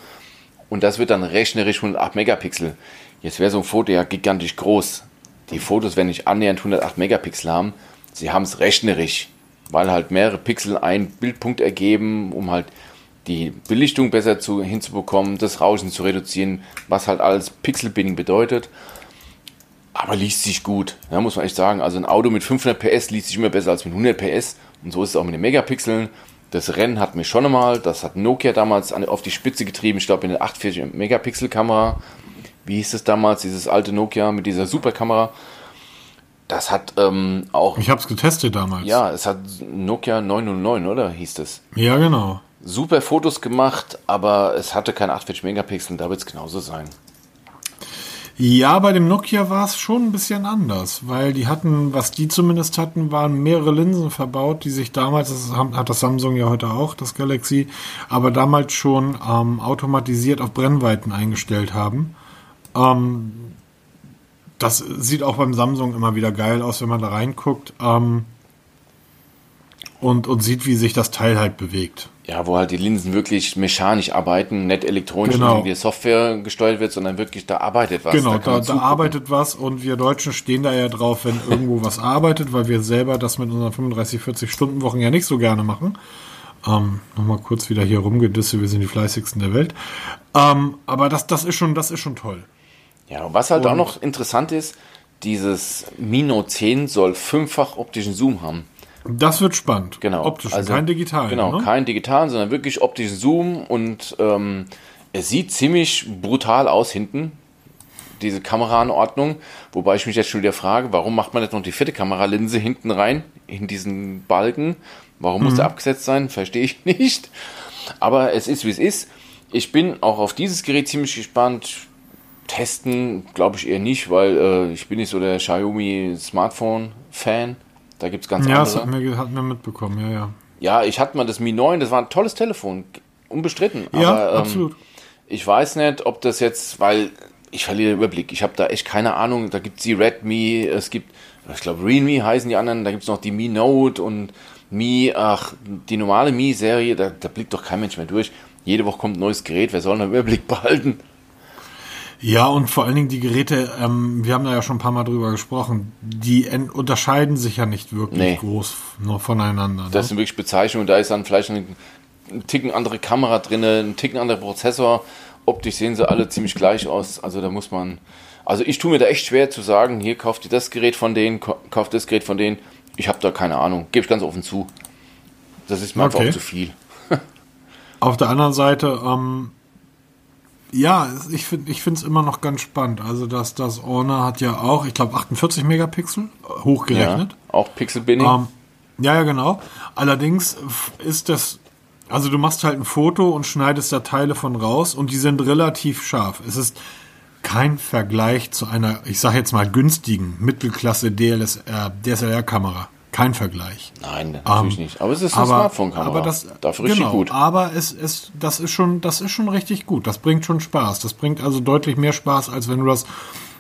[SPEAKER 2] und das wird dann rechnerisch 108 Megapixel. Jetzt wäre so ein Foto ja gigantisch groß. Die Fotos werden nicht annähernd 108 Megapixel haben. Sie haben es rechnerisch. weil halt mehrere Pixel einen Bildpunkt ergeben, um halt die Belichtung besser zu, hinzubekommen, das Rauschen zu reduzieren, was halt alles Pixelbinding bedeutet. Aber liest sich gut, ja, muss man echt sagen. Also ein Auto mit 500 PS liest sich immer besser als mit 100 PS. Und so ist es auch mit den Megapixeln. Das Rennen hat mir schon einmal, das hat Nokia damals auf die Spitze getrieben, ich glaube in der 48 Megapixel Kamera. Wie hieß es damals, dieses alte Nokia mit dieser Superkamera? Das hat ähm, auch.
[SPEAKER 1] Ich habe es getestet damals.
[SPEAKER 2] Ja, es hat Nokia 909, oder hieß das?
[SPEAKER 1] Ja, genau.
[SPEAKER 2] Super Fotos gemacht, aber es hatte kein 48 Megapixel, da wird es genauso sein.
[SPEAKER 1] Ja, bei dem Nokia war es schon ein bisschen anders, weil die hatten, was die zumindest hatten, waren mehrere Linsen verbaut, die sich damals, das hat das Samsung ja heute auch, das Galaxy, aber damals schon ähm, automatisiert auf Brennweiten eingestellt haben. Ähm, das sieht auch beim Samsung immer wieder geil aus, wenn man da reinguckt ähm, und, und sieht, wie sich das Teil halt bewegt.
[SPEAKER 2] Ja, wo halt die Linsen wirklich mechanisch arbeiten, nicht elektronisch
[SPEAKER 1] Genau.
[SPEAKER 2] wie Software gesteuert wird, sondern wirklich da arbeitet was.
[SPEAKER 1] Genau, da, da
[SPEAKER 2] zugucken.
[SPEAKER 1] arbeitet was und wir Deutschen stehen da ja drauf, wenn irgendwo was arbeitet, weil wir selber das mit unseren 35, 40 Stunden Wochen ja nicht so gerne machen. Ähm, Nochmal kurz wieder hier rumgedisse, wir sind die fleißigsten der Welt. Ähm, aber das, das ist schon, das ist schon toll.
[SPEAKER 2] Ja, und was halt
[SPEAKER 1] Und-
[SPEAKER 2] auch noch interessant ist, dieses Mino 10 soll fünffach optischen Zoom haben.
[SPEAKER 1] Das wird spannend.
[SPEAKER 2] Genau.
[SPEAKER 1] Optisch,
[SPEAKER 2] Also,
[SPEAKER 1] kein digital.
[SPEAKER 2] Genau,
[SPEAKER 1] ne?
[SPEAKER 2] kein digitalen, sondern wirklich optischen Zoom und ähm, es sieht ziemlich brutal aus hinten, diese Kameraanordnung. Wobei ich mich jetzt schon wieder frage, warum macht man jetzt noch die vierte Kameralinse hinten rein, in diesen Balken? Warum muss der abgesetzt sein? Verstehe ich nicht. Aber es ist, wie es ist. Ich bin auch auf dieses Gerät ziemlich gespannt. Testen glaube ich eher nicht, weil äh, ich bin nicht so der Xiaomi Smartphone-Fan. Da gibt es ganz
[SPEAKER 1] Ja, das
[SPEAKER 2] andere.
[SPEAKER 1] hat mir, hat mir mitbekommen, ja, ja.
[SPEAKER 2] Ja, ich hatte mal das Mi 9, das war ein tolles Telefon, unbestritten.
[SPEAKER 1] Ja,
[SPEAKER 2] aber, ähm,
[SPEAKER 1] absolut.
[SPEAKER 2] Ich weiß nicht, ob das jetzt, weil ich verliere den Überblick. Ich habe da echt keine Ahnung. Da gibt es die Redmi, es gibt, ich glaube, Realme heißen die anderen, da gibt es noch die Mi Note und Mi, ach, die normale Mi-Serie, da, da blickt doch kein Mensch mehr durch. Jede Woche kommt ein neues Gerät, wer soll einen Überblick behalten?
[SPEAKER 1] Ja, und vor allen Dingen die Geräte, ähm, wir haben da ja schon ein paar Mal drüber gesprochen, die en- unterscheiden sich ja nicht wirklich
[SPEAKER 2] Nee.
[SPEAKER 1] groß noch voneinander. Ne?
[SPEAKER 2] Das sind wirklich Bezeichnungen. Da ist dann vielleicht ein, ein Ticken andere Kamera drin, ein Ticken anderer Prozessor. Optisch sehen sie alle ziemlich gleich aus. Also da muss man. Also ich tue mir da echt schwer zu sagen, hier kauft ihr das Gerät von denen, kauft das Gerät von denen. Ich habe da keine Ahnung. Gebe ich ganz offen zu. Das ist mir einfach
[SPEAKER 1] Okay.
[SPEAKER 2] auch zu viel.
[SPEAKER 1] Auf der anderen Seite, ähm, ja, ich finde ich finde es immer noch ganz spannend. Also das, das Honor hat ja auch, ich glaube, 48 Megapixel hochgerechnet.
[SPEAKER 2] Ja, auch Pixelbinding.
[SPEAKER 1] Ähm, ja, ja, genau. Allerdings ist das, also du machst halt ein Foto und schneidest da Teile von raus und die sind relativ scharf. Es ist kein Vergleich zu einer, ich sage jetzt mal günstigen Mittelklasse DSLR-Kamera. Kein Vergleich.
[SPEAKER 2] Nein, natürlich
[SPEAKER 1] Ähm,
[SPEAKER 2] nicht. Aber es ist eine Smartphone-Kamera.
[SPEAKER 1] Aber das,
[SPEAKER 2] Dafür richtig
[SPEAKER 1] genau,
[SPEAKER 2] gut.
[SPEAKER 1] Aber es ist, das ist schon, das ist schon richtig gut. Das bringt schon Spaß. Das bringt also deutlich mehr Spaß, als wenn du das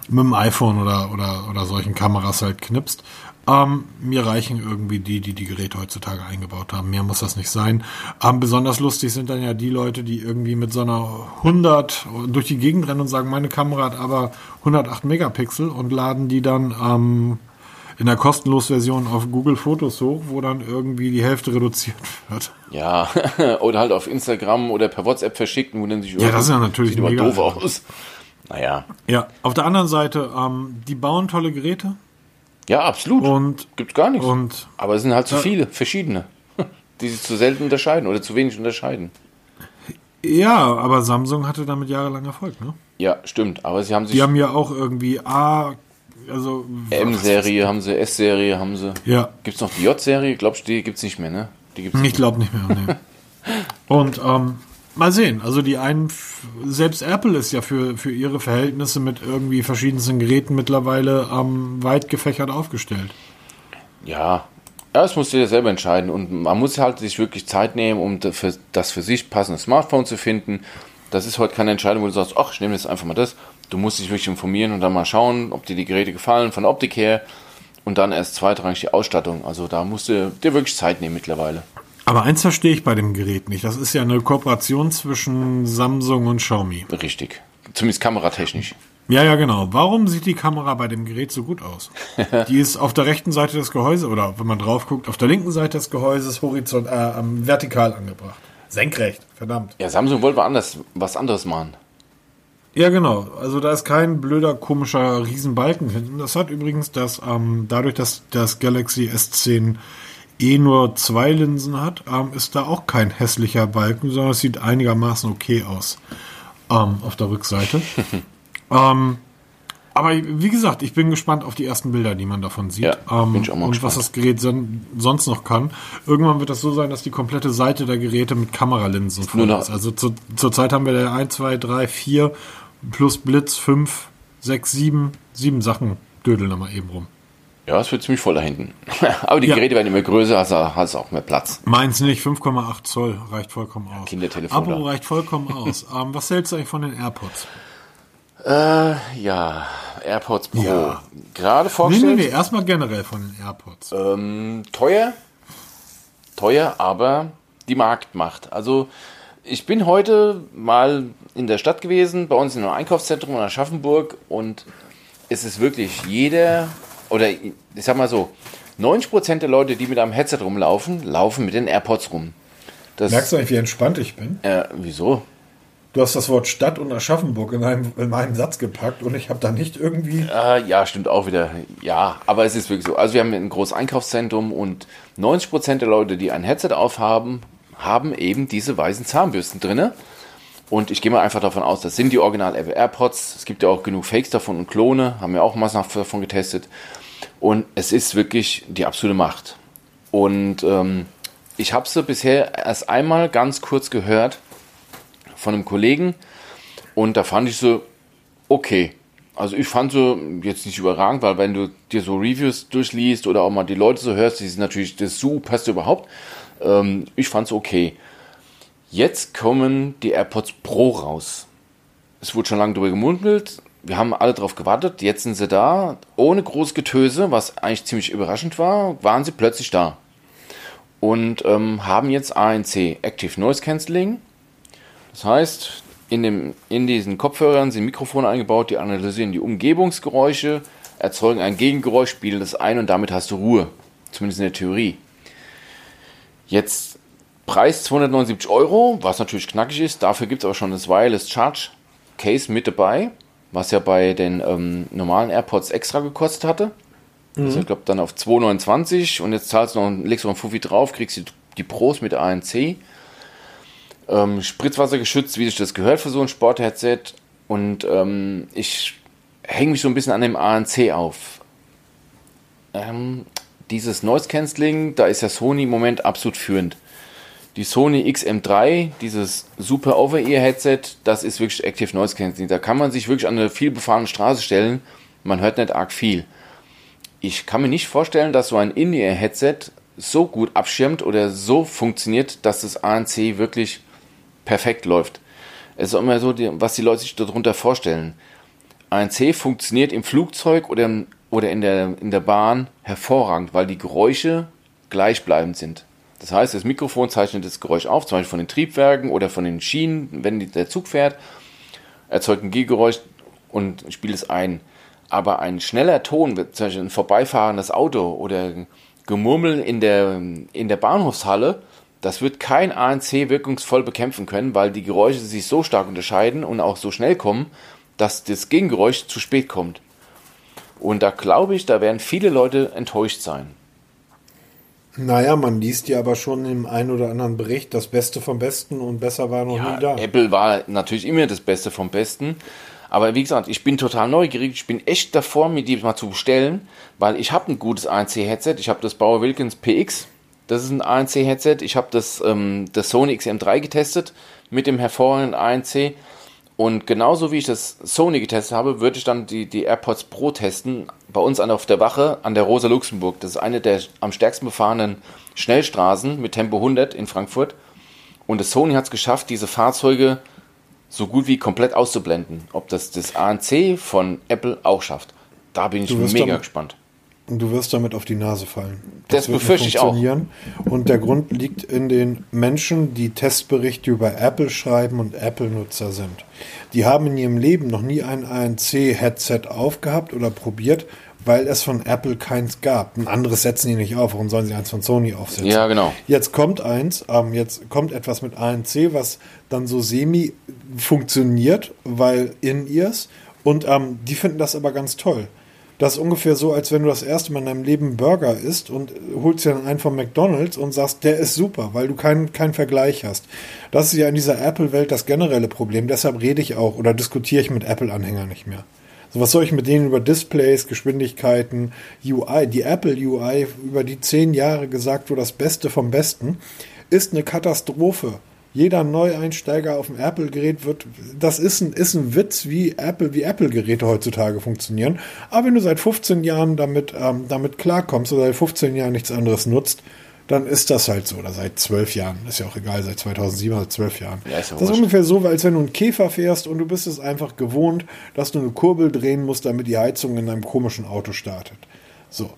[SPEAKER 1] mit dem iPhone oder, oder, oder solchen Kameras halt knippst. Ähm, mir reichen irgendwie die, die die Geräte heutzutage eingebaut haben. Mehr muss das nicht sein. Ähm, besonders lustig sind dann ja die Leute, die irgendwie mit so einer 100 durch die Gegend rennen und sagen, meine Kamera hat aber 108 Megapixel und laden die dann ähm, in der kostenlos Version auf Google Fotos hoch, wo dann irgendwie die Hälfte reduziert wird.
[SPEAKER 2] Ja, oder halt auf Instagram oder per WhatsApp verschickt und dann sich
[SPEAKER 1] Ja, das ist ja natürlich
[SPEAKER 2] sieht
[SPEAKER 1] mega
[SPEAKER 2] doof aus. Naja.
[SPEAKER 1] Ja, auf der anderen Seite, ähm, die bauen tolle Geräte
[SPEAKER 2] Ja, absolut.
[SPEAKER 1] und,
[SPEAKER 2] Gibt gar nichts.
[SPEAKER 1] und
[SPEAKER 2] Aber es sind halt zu
[SPEAKER 1] Ja.
[SPEAKER 2] viele, verschiedene, die sich zu selten unterscheiden oder zu wenig unterscheiden.
[SPEAKER 1] ja, aber Samsung hatte damit jahrelang Erfolg, ne?
[SPEAKER 2] Ja, stimmt. Aber sie haben sich
[SPEAKER 1] Die haben ja auch irgendwie A, also
[SPEAKER 2] M-Serie, haben sie S-Serie, haben sie.
[SPEAKER 1] Ja,
[SPEAKER 2] Gibt es noch die J-Serie? Glaubst du, die gibt es nicht mehr, ne? Die gibt's
[SPEAKER 1] ich
[SPEAKER 2] nicht
[SPEAKER 1] glaube nicht mehr. Nee. und ähm, mal sehen, also die einen, selbst Apple ist ja für, für ihre Verhältnisse mit irgendwie verschiedensten Geräten mittlerweile ähm, weit gefächert aufgestellt.
[SPEAKER 2] Ja. Ja, das musst du dir selber entscheiden. Und man muss halt sich wirklich Zeit nehmen, um das für sich passende Smartphone zu finden. Das ist heute keine Entscheidung, wo du sagst, ach, ich nehme jetzt einfach mal das. Du musst dich wirklich informieren und dann mal schauen, ob dir die Geräte gefallen, von der Optik her. Und dann erst zweitrangig die Ausstattung. Also da musst du dir wirklich Zeit nehmen mittlerweile.
[SPEAKER 1] Aber eins verstehe ich bei dem Gerät nicht. Das ist ja eine Kooperation zwischen Samsung und Xiaomi.
[SPEAKER 2] Richtig. Zumindest kameratechnisch.
[SPEAKER 1] Ja, ja, genau. Warum sieht die Kamera bei dem Gerät so gut aus? die ist auf der rechten Seite des Gehäuses oder wenn man drauf guckt, auf der linken Seite des Gehäuses horizont, äh, vertikal angebracht. Senkrecht, verdammt.
[SPEAKER 2] Ja, Samsung wollte anders, was anderes machen.
[SPEAKER 1] Ja, genau. Also da ist kein blöder, komischer Riesenbalken hinten. Das hat übrigens das, ähm, dadurch, dass das Galaxy S10 eh nur zwei Linsen hat, ähm, ist da auch kein hässlicher Balken, sondern es sieht einigermaßen okay aus ähm, auf der Rückseite. ähm, aber wie gesagt, ich bin gespannt auf die ersten Bilder, die man davon sieht.
[SPEAKER 2] Ja,
[SPEAKER 1] ähm,
[SPEAKER 2] bin ich auch mal
[SPEAKER 1] und
[SPEAKER 2] gespannt.
[SPEAKER 1] was das Gerät son sonst noch kann. Irgendwann wird das so sein, dass die komplette Seite der Geräte mit Kameralinsen voll ist. Also zu, zurzeit haben wir da 1, 2, 3, 4 plus Blitz, 5, 6, 7, sieben Sachen dödeln da mal eben rum.
[SPEAKER 2] Ja, es wird ziemlich voll da hinten. Aber die
[SPEAKER 1] Ja.
[SPEAKER 2] Geräte werden immer größer, also hast du auch mehr Platz.
[SPEAKER 1] Meins nicht, 5,8 Zoll reicht vollkommen aus.
[SPEAKER 2] Kindertelefon
[SPEAKER 1] Abo
[SPEAKER 2] da.
[SPEAKER 1] reicht vollkommen aus. ähm, was hältst du eigentlich von den AirPods?
[SPEAKER 2] Äh, ja, AirPods Pro.
[SPEAKER 1] Ja.
[SPEAKER 2] Gerade
[SPEAKER 1] Nee,
[SPEAKER 2] vorgestellt.
[SPEAKER 1] nee, nee, erstmal generell von den AirPods.
[SPEAKER 2] Ähm, teuer, teuer, aber die Marktmacht. Also ich bin heute mal in der Stadt gewesen, bei uns in einem Einkaufszentrum in Aschaffenburg und es ist wirklich jeder, oder ich sag mal so, 90% der Leute, die mit einem Headset rumlaufen, laufen mit den AirPods rum. Das,
[SPEAKER 1] Merkst du eigentlich, wie entspannt ich bin?
[SPEAKER 2] äh, wieso?
[SPEAKER 1] Du hast das Wort Stadt und Aschaffenburg in meinen, in meinen Satz gepackt und ich habe da nicht irgendwie.
[SPEAKER 2] Äh, ja, stimmt auch wieder. Ja, aber es ist wirklich so. Also wir haben ein großes Einkaufszentrum und 90% der Leute, die ein Headset aufhaben, haben eben diese weißen Zahnbürsten drinne. Und ich gehe mal einfach davon aus, das sind die Original Apple AirPods. Es gibt ja auch genug Fakes davon und Klone, haben wir auch massenhaft davon getestet. Und es ist wirklich die absolute Macht. Und ähm, ich habe sie bisher erst einmal ganz kurz gehört von einem Kollegen und da fand ich sie okay. Also ich fand sie jetzt nicht überragend, weil wenn du dir so Reviews durchliest oder auch mal die Leute so hörst, die sind natürlich das super überhaupt. Ähm, ich fand es okay. Jetzt kommen die AirPods Pro raus. Es wurde schon lange drüber gemundelt. Wir haben alle drauf gewartet. Jetzt sind sie da. Ohne großes Getöse, was eigentlich ziemlich überraschend war, waren sie plötzlich da. Und ähm, haben jetzt ANC, Active Noise Cancelling. Das heißt, in, dem, in diesen Kopfhörern sind Mikrofone eingebaut, die analysieren die Umgebungsgeräusche, erzeugen ein Gegengeräusch, spielen das ein und damit hast du Ruhe. Zumindest in der Theorie. Jetzt Preis 279 Euro, was natürlich knackig ist. Dafür gibt es aber schon das Wireless Charge Case mit dabei, was ja bei den ähm, normalen AirPods extra gekostet hatte. Also ich glaube dann auf 2,29 und jetzt zahlst du noch, legst du noch einen Fuffi drauf, kriegst die, die Pros mit ANC. Ähm, Spritzwasser geschützt, wie sich das gehört für so ein Sport-Headset. Und ähm, ich hänge mich so ein bisschen an dem ANC auf. Ähm, dieses Noise Cancelling, da ist ja Sony im Moment absolut führend. Die Sony XM3, dieses super Over-Ear-Headset, das ist wirklich Active Noise Cancelling. Da kann man sich wirklich an eine viel befahrene Straße stellen. Man hört nicht arg viel. Ich kann mir nicht vorstellen, dass so ein In-Ear-Headset so gut abschirmt oder so funktioniert, dass das ANC wirklich perfekt läuft. Es ist auch immer so, was die Leute sich darunter vorstellen. ANC funktioniert im Flugzeug oder, im, oder in, der, in der Bahn hervorragend, weil die Geräusche gleichbleibend sind. Das heißt, das Mikrofon zeichnet das Geräusch auf, zum Beispiel von den Triebwerken oder von den Schienen, wenn der Zug fährt, erzeugt ein Gegengeräusch und spielt es ein. Aber ein schneller Ton, zum Beispiel ein vorbeifahrendes Auto oder Gemurmel in der, in der Bahnhofshalle, das wird kein ANC wirkungsvoll bekämpfen können, weil die Geräusche sich so stark unterscheiden und auch so schnell kommen, dass das Gegengeräusch zu spät kommt. Und da glaube ich, da werden viele Leute enttäuscht sein.
[SPEAKER 1] Naja, man liest ja aber schon im einen oder anderen Bericht das Beste vom Besten und besser war noch nie da.
[SPEAKER 2] Apple war natürlich immer das Beste vom Besten. Aber wie gesagt, ich bin total neugierig. Ich bin echt davor, mir die mal zu bestellen, weil ich habe ein gutes ANC-Headset. Ich habe das Bauer Wilkins PX. Das ist ein ANC-Headset. Ich habe das, ähm, das Sony XM3 getestet mit dem hervorragenden ANC. Und genauso wie ich das Sony getestet habe, würde ich dann die, die AirPods Pro testen. Bei uns an, auf der Wache an der Rosa Luxemburg. Das ist eine der am stärksten befahrenen Schnellstraßen mit Tempo 100 in Frankfurt. Und das Sony hat es geschafft, diese Fahrzeuge so gut wie komplett auszublenden. Ob das das ANC von Apple auch schafft. Da bin ich mega gespannt.
[SPEAKER 3] Und du wirst damit auf die Nase fallen.
[SPEAKER 2] Das,
[SPEAKER 3] wird
[SPEAKER 2] befürchte ich auch.
[SPEAKER 3] funktionieren. Und der Grund liegt in den Menschen, die Testberichte über Apple schreiben und Apple-Nutzer sind. Die haben in ihrem Leben noch nie ein ANC-Headset aufgehabt oder probiert, weil es von Apple keins gab. Ein anderes setzen die nicht auf. Warum sollen sie eins von Sony aufsetzen?
[SPEAKER 2] Ja, genau.
[SPEAKER 3] Jetzt kommt eins, ähm, jetzt kommt etwas mit ANC, was dann so semi funktioniert, weil in ears und ähm, die finden das aber ganz toll. Das ist ungefähr so, als wenn du das erste Mal in deinem Leben Burger isst und holst dir dann einen von McDonalds und sagst, der ist super, weil du keinen keinen Vergleich hast. Das ist ja in dieser Apple-Welt das generelle Problem. Deshalb rede ich auch oder diskutiere ich mit Apple-Anhängern nicht mehr. So, was soll ich mit denen über Displays, Geschwindigkeiten, UI, die Apple UI über die zehn Jahre gesagt, wo das Beste vom Besten, ist eine Katastrophe. Jeder Neueinsteiger auf dem Apple-Gerät wird, das ist ein, ist ein Witz, wie Apple, wie Apple-Geräte heutzutage funktionieren. Aber wenn du seit 15 Jahren damit, ähm, damit klarkommst oder seit 15 Jahren nichts anderes nutzt, dann ist das halt so. Oder seit 12 Jahren. Ist ja auch egal, seit 2007 oder 12 Jahren.
[SPEAKER 2] Ja, ist ja
[SPEAKER 3] das ist
[SPEAKER 2] wurscht.
[SPEAKER 3] ungefähr so, als wenn du einen Käfer fährst und du bist es einfach gewohnt, dass du eine Kurbel drehen musst, damit die Heizung in deinem komischen Auto startet. So.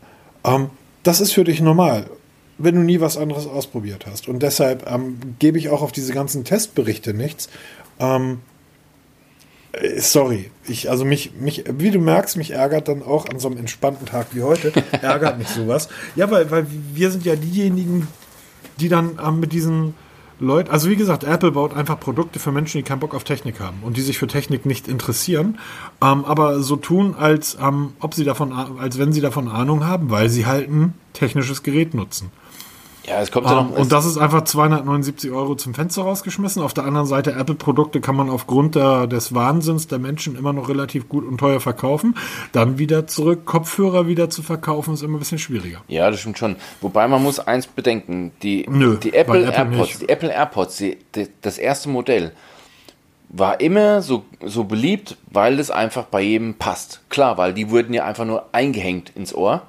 [SPEAKER 3] Ähm, das ist für dich normal, wenn du nie was anderes ausprobiert hast. Und deshalb ähm, gebe ich auch auf diese ganzen Testberichte nichts. Ähm, äh, sorry, ich, also mich, mich, wie du merkst, mich ärgert dann auch an so einem entspannten Tag wie heute, ärgert mich sowas. Ja, weil, weil wir sind ja diejenigen, die dann ähm, mit diesen Leuten, also wie gesagt, Apple baut einfach Produkte für Menschen, die keinen Bock auf Technik haben und die sich für Technik nicht interessieren, ähm, aber so tun, als ähm, ob sie davon, als wenn sie davon Ahnung haben, weil sie halt ein technisches Gerät nutzen.
[SPEAKER 2] Ja, es kommt ja
[SPEAKER 1] Ähm,
[SPEAKER 2] noch.
[SPEAKER 1] und das ist einfach 279 Euro zum Fenster rausgeschmissen. Auf der anderen Seite, Apple-Produkte kann man aufgrund der, des Wahnsinns der Menschen immer noch relativ gut und teuer verkaufen. Dann wieder zurück, Kopfhörer wieder zu verkaufen, ist immer ein bisschen schwieriger.
[SPEAKER 2] Ja, das stimmt schon. Wobei man muss eins bedenken, die,
[SPEAKER 1] Nö,
[SPEAKER 2] die Apple,
[SPEAKER 1] Apple
[SPEAKER 2] AirPods,
[SPEAKER 1] nicht.
[SPEAKER 2] die Apple AirPods, die, die, das erste Modell, war immer so, so beliebt, weil es einfach bei jedem passt. Klar, weil die wurden ja einfach nur eingehängt ins Ohr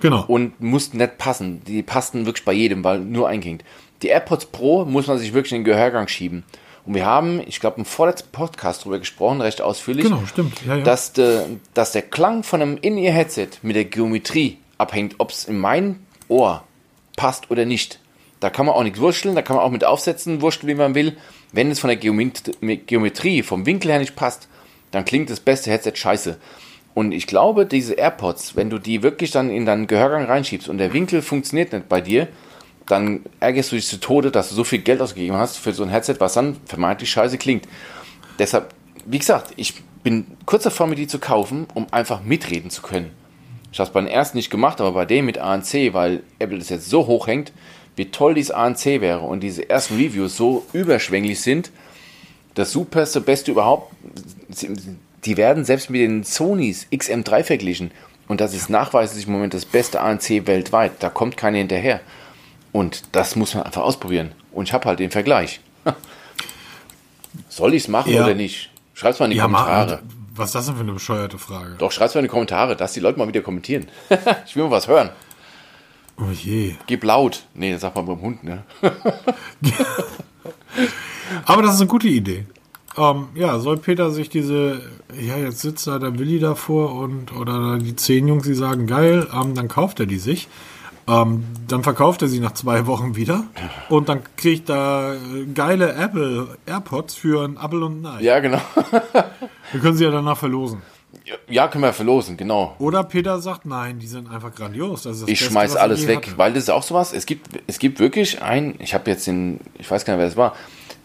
[SPEAKER 1] Genau.
[SPEAKER 2] und mussten nicht passen. Die passten wirklich bei jedem, weil nur eingehängt. Die AirPods Pro muss man sich wirklich in den Gehörgang schieben. Und wir haben, ich glaube, im vorletzten Podcast darüber gesprochen, recht ausführlich,
[SPEAKER 1] Genau, stimmt. Ja, ja.
[SPEAKER 2] Dass, de, dass der Klang von einem In-Ear-Headset mit der Geometrie abhängt, ob es in mein Ohr passt oder nicht. Da kann man auch nichts wursteln, da kann man auch mit Aufsätzen wursteln, wie man will. Wenn es von der Geomet- Geometrie, vom Winkel her nicht passt, dann klingt das beste Headset scheiße. Und ich glaube, diese AirPods, wenn du die wirklich dann in deinen Gehörgang reinschiebst und der Winkel funktioniert nicht bei dir, dann ärgerst du dich zu Tode, dass du so viel Geld ausgegeben hast für so ein Headset, was dann vermeintlich scheiße klingt. Deshalb, wie gesagt, ich bin kurz davor, mir die zu kaufen, um einfach mitreden zu können. Ich habe es bei den ersten nicht gemacht, aber bei dem mit ANC, weil Apple das jetzt so hoch hängt, wie toll dieses ANC wäre und diese ersten Reviews so überschwänglich sind, das superste, beste überhaupt, die werden selbst mit den Sonys XM3 verglichen. Und das ist nachweislich im Moment das beste ANC weltweit. Da kommt keiner hinterher. Und das muss man einfach ausprobieren. Und ich habe halt den Vergleich. Soll ich es machen
[SPEAKER 1] Ja.
[SPEAKER 2] oder nicht? Schreib's mal in die
[SPEAKER 1] ja,
[SPEAKER 2] Kommentare.
[SPEAKER 1] mal, was ist das denn für eine bescheuerte Frage?
[SPEAKER 2] Doch, schreib's mal in die Kommentare, dass die Leute mal wieder kommentieren. ich will mal was hören.
[SPEAKER 1] Oh je.
[SPEAKER 2] Gib laut. Nee, das sagt man beim Hund, ne?
[SPEAKER 1] Aber das ist eine gute Idee. Ähm, ja, soll Peter sich diese, ja, jetzt sitzt da der Willi davor und, oder die zehn Jungs, die sagen, geil, ähm, dann kauft er die sich. Ähm, dann verkauft er sie nach zwei Wochen wieder und dann kriegt er äh, geile Apple AirPods für ein Apple und ein Ei.
[SPEAKER 2] Ja, genau.
[SPEAKER 1] Wir können sie ja danach verlosen.
[SPEAKER 2] Ja, können wir verlosen, genau.
[SPEAKER 1] Oder Peter sagt, nein, die sind einfach grandios. Das ist das
[SPEAKER 2] Ich
[SPEAKER 1] Beste,
[SPEAKER 2] schmeiß alles weg,
[SPEAKER 1] hatte.
[SPEAKER 2] weil das ist auch sowas. Es gibt, es gibt wirklich ein, ich habe jetzt den, ich weiß gar nicht, wer es war,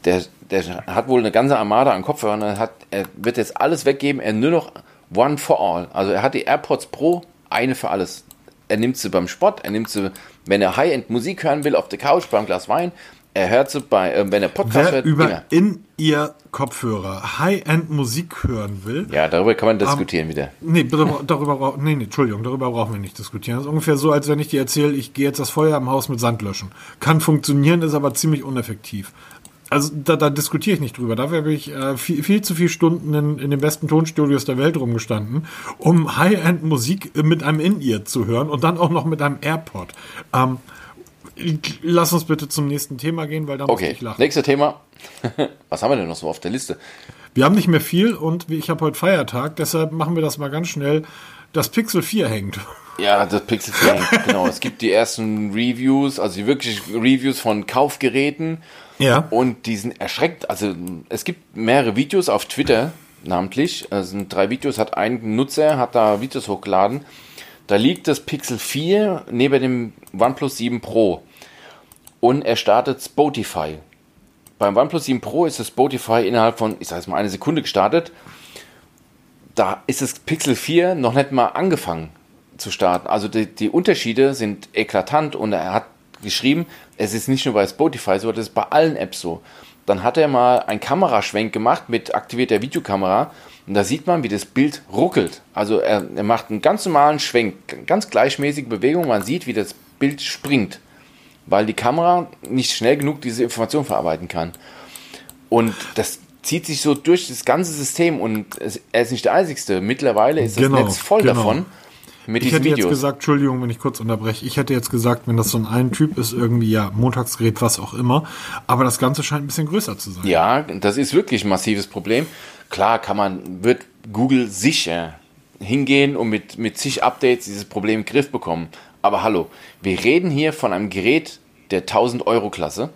[SPEAKER 2] der, der hat wohl eine ganze Armada an Kopfhörern, er, hat, er wird jetzt alles weggeben, er nur noch One for All. Also er hat die AirPods Pro, eine für alles. Er nimmt sie beim Sport, er nimmt sie, wenn er High-End Musik hören will, auf der Couch beim Glas Wein, er hört sie bei, äh, wenn er Podcast
[SPEAKER 1] Wer
[SPEAKER 2] hört,
[SPEAKER 1] über
[SPEAKER 2] immer.
[SPEAKER 1] in ihr Kopfhörer High-End Musik hören will,
[SPEAKER 2] Ja, darüber kann man diskutieren wieder.
[SPEAKER 1] Nee, darüber, darüber nee, nee, Entschuldigung, darüber brauchen wir nicht diskutieren. Das ist ungefähr so, als wenn ich dir erzähle, ich gehe jetzt das Feuer im Haus mit Sand löschen. Kann funktionieren, ist aber ziemlich uneffektiv. Also da, da diskutiere ich nicht drüber. Dafür habe ich äh, viel, viel zu viele Stunden in, in den besten Tonstudios der Welt rumgestanden, um High-End-Musik mit einem In-Ear zu hören und dann auch noch mit einem AirPod. Ähm, lass uns bitte zum nächsten Thema gehen, weil da muss
[SPEAKER 2] Okay,
[SPEAKER 1] ich lachen.
[SPEAKER 2] nächstes Thema. Was haben wir denn noch so auf der Liste?
[SPEAKER 1] Wir haben nicht mehr viel und ich habe heute Feiertag, deshalb machen wir das mal ganz schnell. Das Pixel 4 hängt.
[SPEAKER 2] Ja, das Pixel 4, genau. Es gibt die ersten Reviews, also die wirklich Reviews von Kaufgeräten.
[SPEAKER 1] Ja.
[SPEAKER 2] Und die sind erschreckt. Also es gibt mehrere Videos auf Twitter, namentlich. Es sind drei Videos, hat ein Nutzer, hat da Videos hochgeladen. Da liegt das Pixel 4 neben dem OnePlus 7 Pro. Und er startet Spotify. Beim OnePlus 7 Pro ist das Spotify innerhalb von, ich sag jetzt mal, eine Sekunde gestartet. Da ist das Pixel 4 noch nicht mal angefangen zu starten. Also die, die Unterschiede sind eklatant und er hat geschrieben, es ist nicht nur bei Spotify so, das ist bei allen Apps so. Dann hat er mal einen Kameraschwenk gemacht mit aktivierter Videokamera und da sieht man, wie das Bild ruckelt. Also er, er macht einen ganz normalen Schwenk, ganz gleichmäßige Bewegung, man sieht, wie das Bild springt, weil die Kamera nicht schnell genug diese Information verarbeiten kann. Und das zieht sich so durch das ganze System und er ist nicht der Einzige. Mittlerweile ist das
[SPEAKER 1] Genau,
[SPEAKER 2] Netz voll
[SPEAKER 1] genau.
[SPEAKER 2] davon mit
[SPEAKER 1] Ich hätte jetzt
[SPEAKER 2] Videos.
[SPEAKER 1] gesagt, Entschuldigung, wenn ich kurz unterbreche, ich hätte jetzt gesagt, wenn das so ein ein Typ ist, irgendwie ja, Montagsgerät, was auch immer, aber das Ganze scheint ein bisschen größer zu sein.
[SPEAKER 2] Ja, das ist wirklich ein massives Problem. Klar kann man, wird Google sicher hingehen und mit, mit zig Updates dieses Problem in den Griff bekommen. Aber hallo, wir reden hier von einem Gerät der 1000 Euro Klasse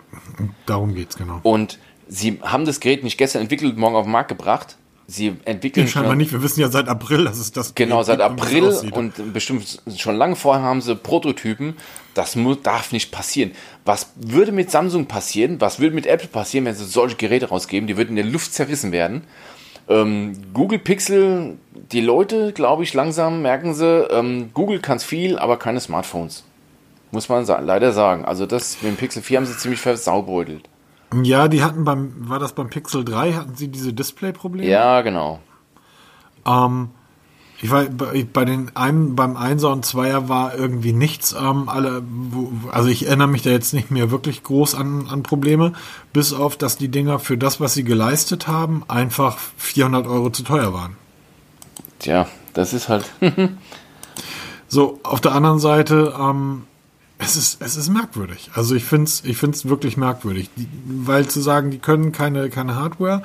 [SPEAKER 1] Darum geht's, genau.
[SPEAKER 2] und sie haben das Gerät nicht gestern entwickelt und morgen auf den Markt gebracht. Sie entwickeln
[SPEAKER 1] Scheinbar nicht, wir wissen ja seit April, dass es das
[SPEAKER 2] Genau, seit April und bestimmt schon lange vorher haben sie Prototypen. Das darf nicht passieren. Was würde mit Samsung passieren? Was würde mit Apple passieren, wenn sie solche Geräte rausgeben? Die würden in der Luft zerrissen werden. Ähm, Google Pixel, die Leute, glaube ich, langsam merken sie, ähm, Google kann es viel, aber keine Smartphones. Muss man sa leider sagen. Also das mit dem Pixel 4 haben sie ziemlich versaubeutelt.
[SPEAKER 1] Ja, die hatten beim, war das beim Pixel 3, hatten sie diese Display-Probleme?
[SPEAKER 2] Ja, genau.
[SPEAKER 1] Ähm, ich war bei, den einem, beim Einser und Zweier war irgendwie nichts. Ähm, alle, also ich erinnere mich da jetzt nicht mehr wirklich groß an, an Probleme, bis auf, dass die Dinger für das, was sie geleistet haben, einfach 400 Euro zu teuer waren.
[SPEAKER 2] Tja, das ist halt.
[SPEAKER 1] So, auf der anderen Seite, ähm, es ist, es ist merkwürdig. Also ich finde es ich find's wirklich merkwürdig. Die, weil zu sagen, die können keine, keine Hardware,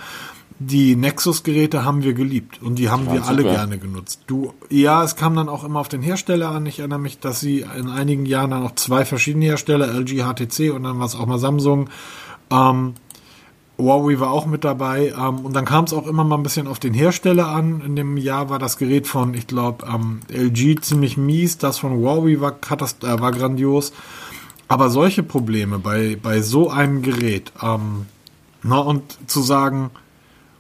[SPEAKER 1] die Nexus-Geräte haben wir geliebt und die haben wir alle
[SPEAKER 2] super.
[SPEAKER 1] gerne genutzt. Du, ja, es kam dann auch immer auf den Hersteller an. Ich erinnere mich, dass sie in einigen Jahren dann auch zwei verschiedene Hersteller, LG, HTC und dann war es auch mal Samsung, ähm, Huawei war auch mit dabei ähm, und dann kam es auch immer mal ein bisschen auf den Hersteller an. In dem Jahr war das Gerät von, ich glaube, ähm, LG ziemlich mies, das von Huawei war, katast äh, war grandios. Aber solche Probleme bei, bei so einem Gerät, ähm, na, und zu sagen,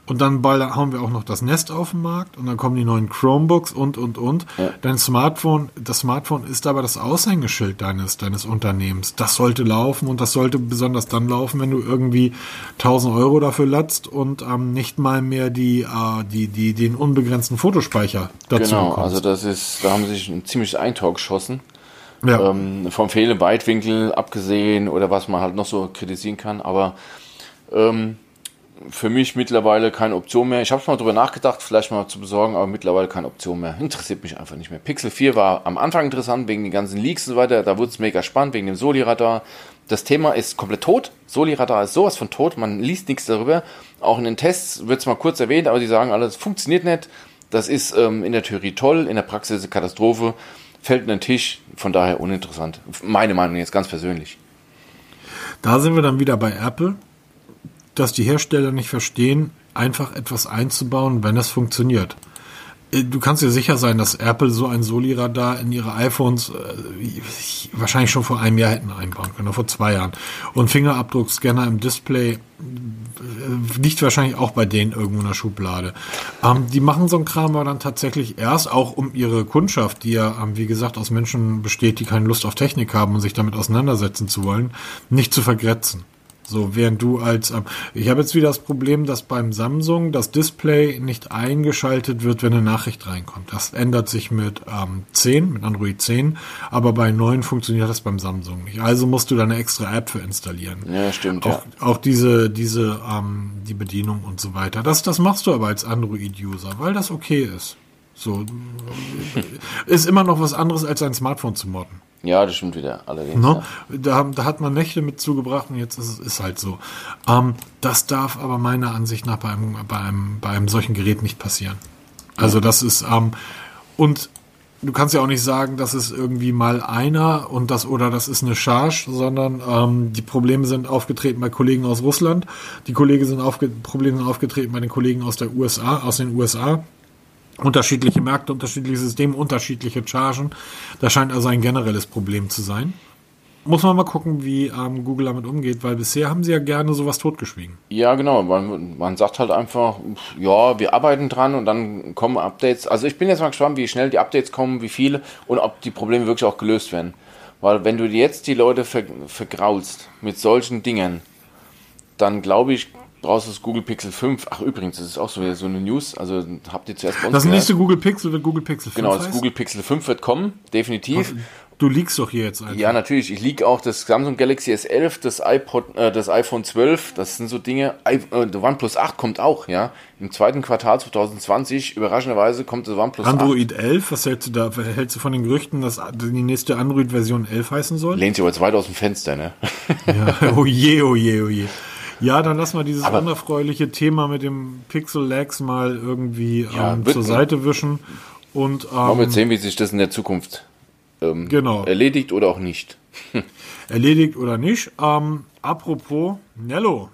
[SPEAKER 1] und dann bald haben wir auch noch das Nest auf dem Markt und dann kommen die neuen Chromebooks und, und, und.
[SPEAKER 2] Ja.
[SPEAKER 1] Dein Smartphone, das Smartphone ist aber das Aushängeschild deines, deines Unternehmens. Das sollte laufen und das sollte besonders dann laufen, wenn du irgendwie 1000 Euro dafür latzt und ähm, nicht mal mehr die, äh, die, die, den unbegrenzten Fotospeicher dazu
[SPEAKER 2] Genau,
[SPEAKER 1] bekommst.
[SPEAKER 2] also das ist, da haben sie sich ein ziemliches Eintor geschossen.
[SPEAKER 1] ja.
[SPEAKER 2] Ähm, vom fehlenden Weitwinkel abgesehen oder was man halt noch so kritisieren kann, aber ähm, für mich mittlerweile keine Option mehr. Ich habe schon mal drüber nachgedacht, vielleicht mal zu besorgen, aber mittlerweile keine Option mehr. Interessiert mich einfach nicht mehr. Pixel 4 war am Anfang interessant wegen den ganzen Leaks und so weiter. Da wurde es mega spannend wegen dem Soli-Radar. Das Thema ist komplett tot. Soli-Radar ist sowas von tot. Man liest nichts darüber. Auch in den Tests wird es mal kurz erwähnt, aber die sagen alles funktioniert nicht. Das ist ähm, in der Theorie toll, in der Praxis eine Katastrophe. Fällt in den Tisch, von daher uninteressant. Meine Meinung jetzt ganz persönlich.
[SPEAKER 1] Da sind wir dann wieder bei Apple, dass die Hersteller nicht verstehen, einfach etwas einzubauen, wenn es funktioniert. Äh, Du kannst dir sicher sein, dass Apple so ein Soli-Radar in ihre iPhones äh, wahrscheinlich schon vor einem Jahr hätten einbauen können, vor zwei Jahren. Und Fingerabdruckscanner im Display äh, liegt wahrscheinlich auch bei denen irgendwo in der Schublade. Ähm, die machen so einen Kram aber dann tatsächlich erst, auch um ihre Kundschaft, die ja, ähm, wie gesagt, aus Menschen besteht, die keine Lust auf Technik haben und sich damit auseinandersetzen zu wollen, nicht zu vergrätzen. So, während du als, ähm, ich habe jetzt wieder das Problem, dass beim Samsung das Display nicht eingeschaltet wird, wenn eine Nachricht reinkommt. Das ändert sich mit ähm, 10, mit Android 10, aber bei 9 funktioniert das beim Samsung nicht. Also musst du da eine extra App für installieren.
[SPEAKER 2] Ja, stimmt,
[SPEAKER 1] Auch, auch diese, diese, ähm, die Bedienung und so weiter. Das, das machst du aber als Android-User, weil das okay ist. So, ist immer noch was anderes, als ein Smartphone zu modden.
[SPEAKER 2] Ja, das stimmt wieder, allerdings.
[SPEAKER 1] Ne?
[SPEAKER 2] Ja.
[SPEAKER 1] Da, da hat man Nächte mit zugebracht und jetzt ist es halt so. Ähm, das darf aber meiner Ansicht nach bei einem, bei einem, bei einem solchen Gerät nicht passieren. Also das ist, ähm, und du kannst ja auch nicht sagen, das ist irgendwie mal einer und das oder das ist eine Charge, sondern ähm, die Probleme sind aufgetreten bei Kollegen aus Russland, die Kollegen sind aufge Probleme sind aufgetreten bei den Kollegen aus der USA, aus den USA. Unterschiedliche Märkte, unterschiedliche Systeme, unterschiedliche Chargen. Das scheint also ein generelles Problem zu sein. Muss man mal gucken, wie ähm, Google damit umgeht, weil bisher haben sie ja gerne sowas totgeschwiegen.
[SPEAKER 2] Ja, genau. Man, man sagt halt einfach, ja, wir arbeiten dran und dann kommen Updates. Also ich bin jetzt mal gespannt, wie schnell die Updates kommen, wie viele und ob die Probleme wirklich auch gelöst werden. Weil wenn du jetzt die Leute ver vergraulst mit solchen Dingen, dann glaube ich, brauchst du das Google Pixel 5. Ach übrigens, das ist auch so, so eine News. Also habt ihr zuerst bei uns
[SPEAKER 1] Das
[SPEAKER 2] gehört?
[SPEAKER 1] nächste Google Pixel wird Google Pixel 5
[SPEAKER 2] Genau, das
[SPEAKER 1] heißen?
[SPEAKER 2] Google Pixel 5 wird kommen, definitiv.
[SPEAKER 1] Du liegst doch hier jetzt einfach.
[SPEAKER 2] Ja, natürlich. Ich liege auch das Samsung Galaxy S11, das iPod, äh, das iPhone 12. Das sind so Dinge. I, äh, der OnePlus 8 kommt auch, ja. Im zweiten Quartal 2020 überraschenderweise kommt das OnePlus
[SPEAKER 1] Android 11, was hältst du da? Hältst du von den Gerüchten, dass die nächste Android-Version 11 heißen soll?
[SPEAKER 2] 8. Lehnt sich aber jetzt weit aus dem Fenster, ne?
[SPEAKER 1] Ja, oh je, oh je, oh je. Ja, dann lass mal dieses
[SPEAKER 2] Aber-
[SPEAKER 1] unerfreuliche Thema mit dem Pixel Lags mal irgendwie
[SPEAKER 2] Ja,
[SPEAKER 1] ähm, zur Seite wischen. Und
[SPEAKER 2] Wollen wir
[SPEAKER 1] ähm,
[SPEAKER 2] sehen, wie sich das in der Zukunft ähm,
[SPEAKER 1] Genau.
[SPEAKER 2] erledigt oder auch nicht.
[SPEAKER 1] erledigt oder nicht. Ähm, apropos Nello.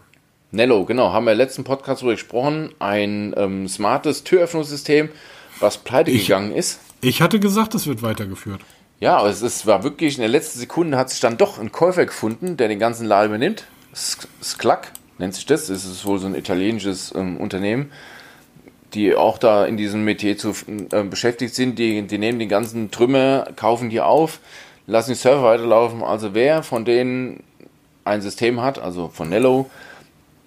[SPEAKER 2] Nello, genau, haben wir im letzten Podcast drüber gesprochen. Ein ähm, smartes Türöffnungssystem, was pleite
[SPEAKER 1] Ich-
[SPEAKER 2] gegangen ist.
[SPEAKER 1] Ich hatte gesagt, es wird weitergeführt.
[SPEAKER 2] Ja, aber es ist, war wirklich in der letzten Sekunde hat sich dann doch ein Käufer gefunden, der den ganzen Laden übernimmt. Sk- Sklack nennt sich das. Das ist wohl so ein italienisches ähm, Unternehmen, die auch da in diesem Metier zu, äh, beschäftigt sind. Die, die nehmen die ganzen Trümmer, kaufen die auf, lassen die Server weiterlaufen. Also wer von denen ein System hat, also von Nello,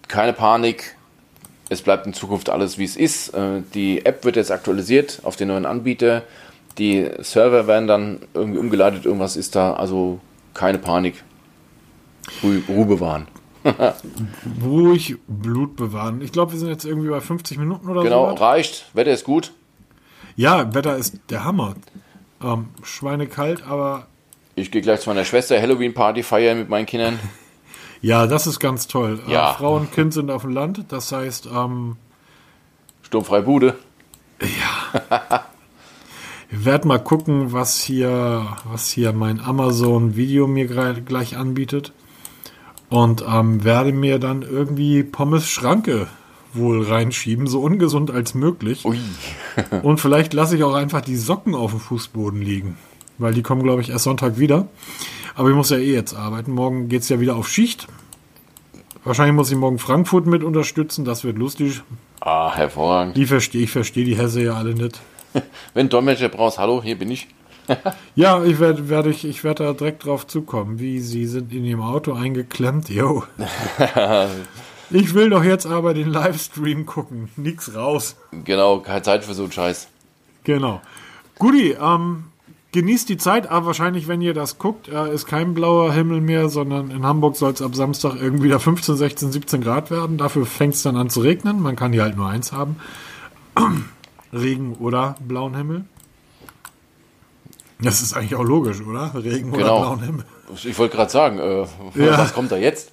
[SPEAKER 2] keine Panik. Es bleibt in Zukunft alles wie es ist. Äh, Die App wird jetzt aktualisiert auf den neuen Anbieter. Die Server werden dann irgendwie umgeleitet. Irgendwas ist da. Also keine Panik. Ruhe bewahren.
[SPEAKER 1] Ruhig Blut bewahren. Ich glaube, wir sind jetzt irgendwie bei 50 Minuten oder
[SPEAKER 2] Genau,
[SPEAKER 1] so.
[SPEAKER 2] reicht. Wetter ist gut.
[SPEAKER 1] Ja, Wetter ist der Hammer. Ähm, schweinekalt, aber
[SPEAKER 2] Ich gehe gleich zu meiner Schwester Halloween-Party feiern mit meinen Kindern.
[SPEAKER 1] ja, das ist ganz toll.
[SPEAKER 2] Ja.
[SPEAKER 1] Äh, Frau und Kind sind auf dem Land. Das heißt, ähm,
[SPEAKER 2] Sturmfrei Bude.
[SPEAKER 1] Ich werde mal gucken, was hier, was hier mein Amazon-Video mir gleich anbietet. Und ähm, werde mir dann irgendwie Pommes Schranke wohl reinschieben, so ungesund als möglich.
[SPEAKER 2] Ui.
[SPEAKER 1] Und vielleicht lasse ich auch einfach die Socken auf dem Fußboden liegen. Weil die kommen, glaube ich, erst Sonntag wieder. Aber ich muss ja eh jetzt arbeiten. Morgen geht's ja wieder auf Schicht. Wahrscheinlich muss ich morgen Frankfurt mit unterstützen. Das wird lustig.
[SPEAKER 2] Ah, hervorragend.
[SPEAKER 1] Die verstehe ich, verstehe die Hesse ja alle nicht.
[SPEAKER 2] Wenn Dolmetscher brauchst, hallo, hier bin ich.
[SPEAKER 1] Ja, ich werde werd ich, ich werd da direkt drauf zukommen. Wie, Sie sind in Ihrem Auto eingeklemmt? Jo. ich will doch jetzt aber den Livestream gucken. Nix raus.
[SPEAKER 2] Genau, keine Zeit für so einen Scheiß.
[SPEAKER 1] Genau. Guti, ähm, genießt die Zeit, aber wahrscheinlich, wenn ihr das guckt, äh, ist kein blauer Himmel mehr, sondern in Hamburg soll es ab Samstag irgendwie wieder 15, 16, 17 Grad werden. Dafür fängt es dann an zu regnen. Man kann hier halt nur eins haben. Regen oder blauen Himmel. Das ist eigentlich auch logisch, oder? Regen oder
[SPEAKER 2] Genau.
[SPEAKER 1] blauen Himmel.
[SPEAKER 2] Ich wollte gerade sagen, äh,
[SPEAKER 1] Ja.
[SPEAKER 2] was kommt da jetzt?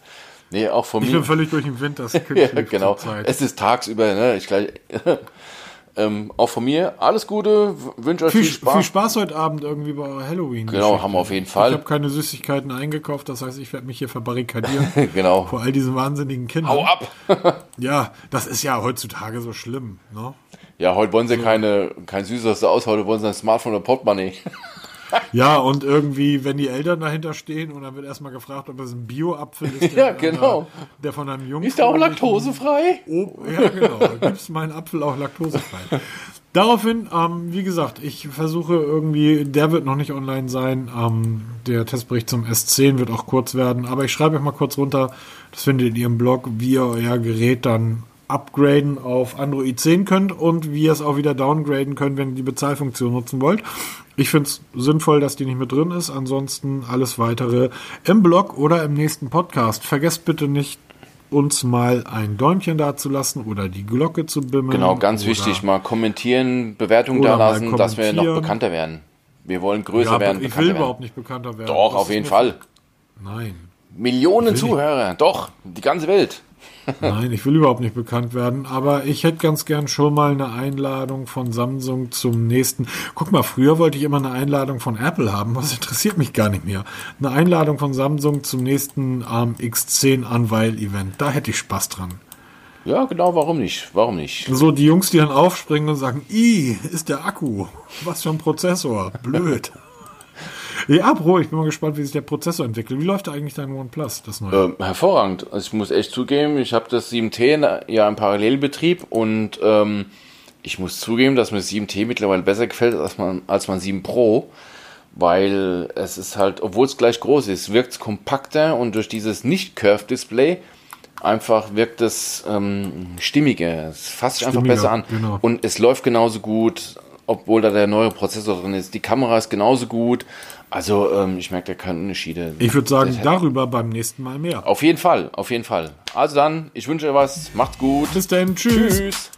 [SPEAKER 2] Nee, auch von
[SPEAKER 1] Ich
[SPEAKER 2] mir.
[SPEAKER 1] bin völlig durch den Wind, das
[SPEAKER 2] Ja, genau. Es ist tagsüber, ne? Ich gleich, ähm, auch von mir alles Gute, wünsche euch viel,
[SPEAKER 1] Viel,
[SPEAKER 2] Spaß.
[SPEAKER 1] viel Spaß heute Abend irgendwie bei eurer halloween
[SPEAKER 2] Genau, haben wir auf jeden
[SPEAKER 1] Ich
[SPEAKER 2] Fall.
[SPEAKER 1] habe keine Süßigkeiten eingekauft, das heißt, ich werde mich hier verbarrikadieren
[SPEAKER 2] genau.
[SPEAKER 1] vor all diesen wahnsinnigen Kindern.
[SPEAKER 2] Hau ab!
[SPEAKER 1] Ja, das ist ja heutzutage so schlimm. Ne?
[SPEAKER 2] Ja, heute wollen sie keine, kein süßes aus, heute wollen sie ein Smartphone oder Portemonnaie.
[SPEAKER 1] Ja, und irgendwie, wenn die Eltern dahinter stehen und dann wird erstmal gefragt, ob es ein Bio-Apfel ist,
[SPEAKER 2] Ja,
[SPEAKER 1] der,
[SPEAKER 2] genau.
[SPEAKER 1] der von einem Jungen.
[SPEAKER 2] Ist der auch laktosefrei?
[SPEAKER 1] Oh, ja, genau. Gibst meinen Apfel auch laktosefrei. Daraufhin, ähm, wie gesagt, ich versuche irgendwie, der wird noch nicht online sein. Ähm, der Testbericht zum S10 wird auch kurz werden, aber ich schreibe euch mal kurz runter, das findet ihr in ihrem Blog, wie ihr euer Gerät dann upgraden auf Android 10 könnt und wie ihr es auch wieder downgraden könnt, wenn ihr die Bezahlfunktion nutzen wollt. Ich finde es sinnvoll, dass die nicht mit drin ist. Ansonsten alles weitere im Blog oder im nächsten Podcast. Vergesst bitte nicht, uns mal ein Däumchen dazulassen oder die Glocke zu bimmeln.
[SPEAKER 2] Genau, ganz wichtig, mal kommentieren, Bewertungen da lassen, dass wir noch bekannter werden. Wir wollen größer
[SPEAKER 1] Ja,
[SPEAKER 2] werden,
[SPEAKER 1] ich will
[SPEAKER 2] werden.
[SPEAKER 1] überhaupt nicht bekannter werden.
[SPEAKER 2] Doch,
[SPEAKER 1] Das
[SPEAKER 2] auf jeden Fall.
[SPEAKER 1] Nein.
[SPEAKER 2] Millionen
[SPEAKER 1] ich.
[SPEAKER 2] Zuhörer, doch, die ganze Welt.
[SPEAKER 1] Nein, ich will überhaupt nicht bekannt werden, aber ich hätte ganz gern schon mal eine Einladung von Samsung zum nächsten. Guck mal, früher wollte ich immer eine Einladung von Apple haben, was interessiert mich gar nicht mehr. Eine Einladung von Samsung zum nächsten ähm, X10 Unveil-Event. Da hätte ich Spaß dran.
[SPEAKER 2] Ja, genau, warum nicht? Warum nicht?
[SPEAKER 1] So die Jungs, die dann aufspringen und sagen, i, ist der Akku. Was für ein Prozessor. Blöd. Ja, Bro, ich bin mal gespannt, wie sich der Prozessor entwickelt. Wie läuft eigentlich dein OnePlus, das neue?
[SPEAKER 2] Ähm, hervorragend. Also ich muss echt zugeben, ich habe das 7T ja im Parallelbetrieb und ähm, ich muss zugeben, dass mir das 7T mittlerweile besser gefällt als man, als man 7 Pro, weil es ist halt, obwohl es gleich groß ist, wirkt es kompakter und durch dieses Nicht-Curve-Display einfach wirkt es ähm, stimmiger. Es fasst sich einfach besser an.
[SPEAKER 1] genau.
[SPEAKER 2] Und es läuft genauso gut, obwohl da der neue Prozessor drin ist. Die Kamera ist genauso gut. Also ähm, ich merke da keine Unterschiede.
[SPEAKER 1] Ich würde sagen, darüber beim nächsten Mal mehr.
[SPEAKER 2] Auf jeden Fall, auf jeden Fall. Also dann, ich wünsche euch was. Macht's gut.
[SPEAKER 1] Bis dann, tschüss.
[SPEAKER 2] Tschüss.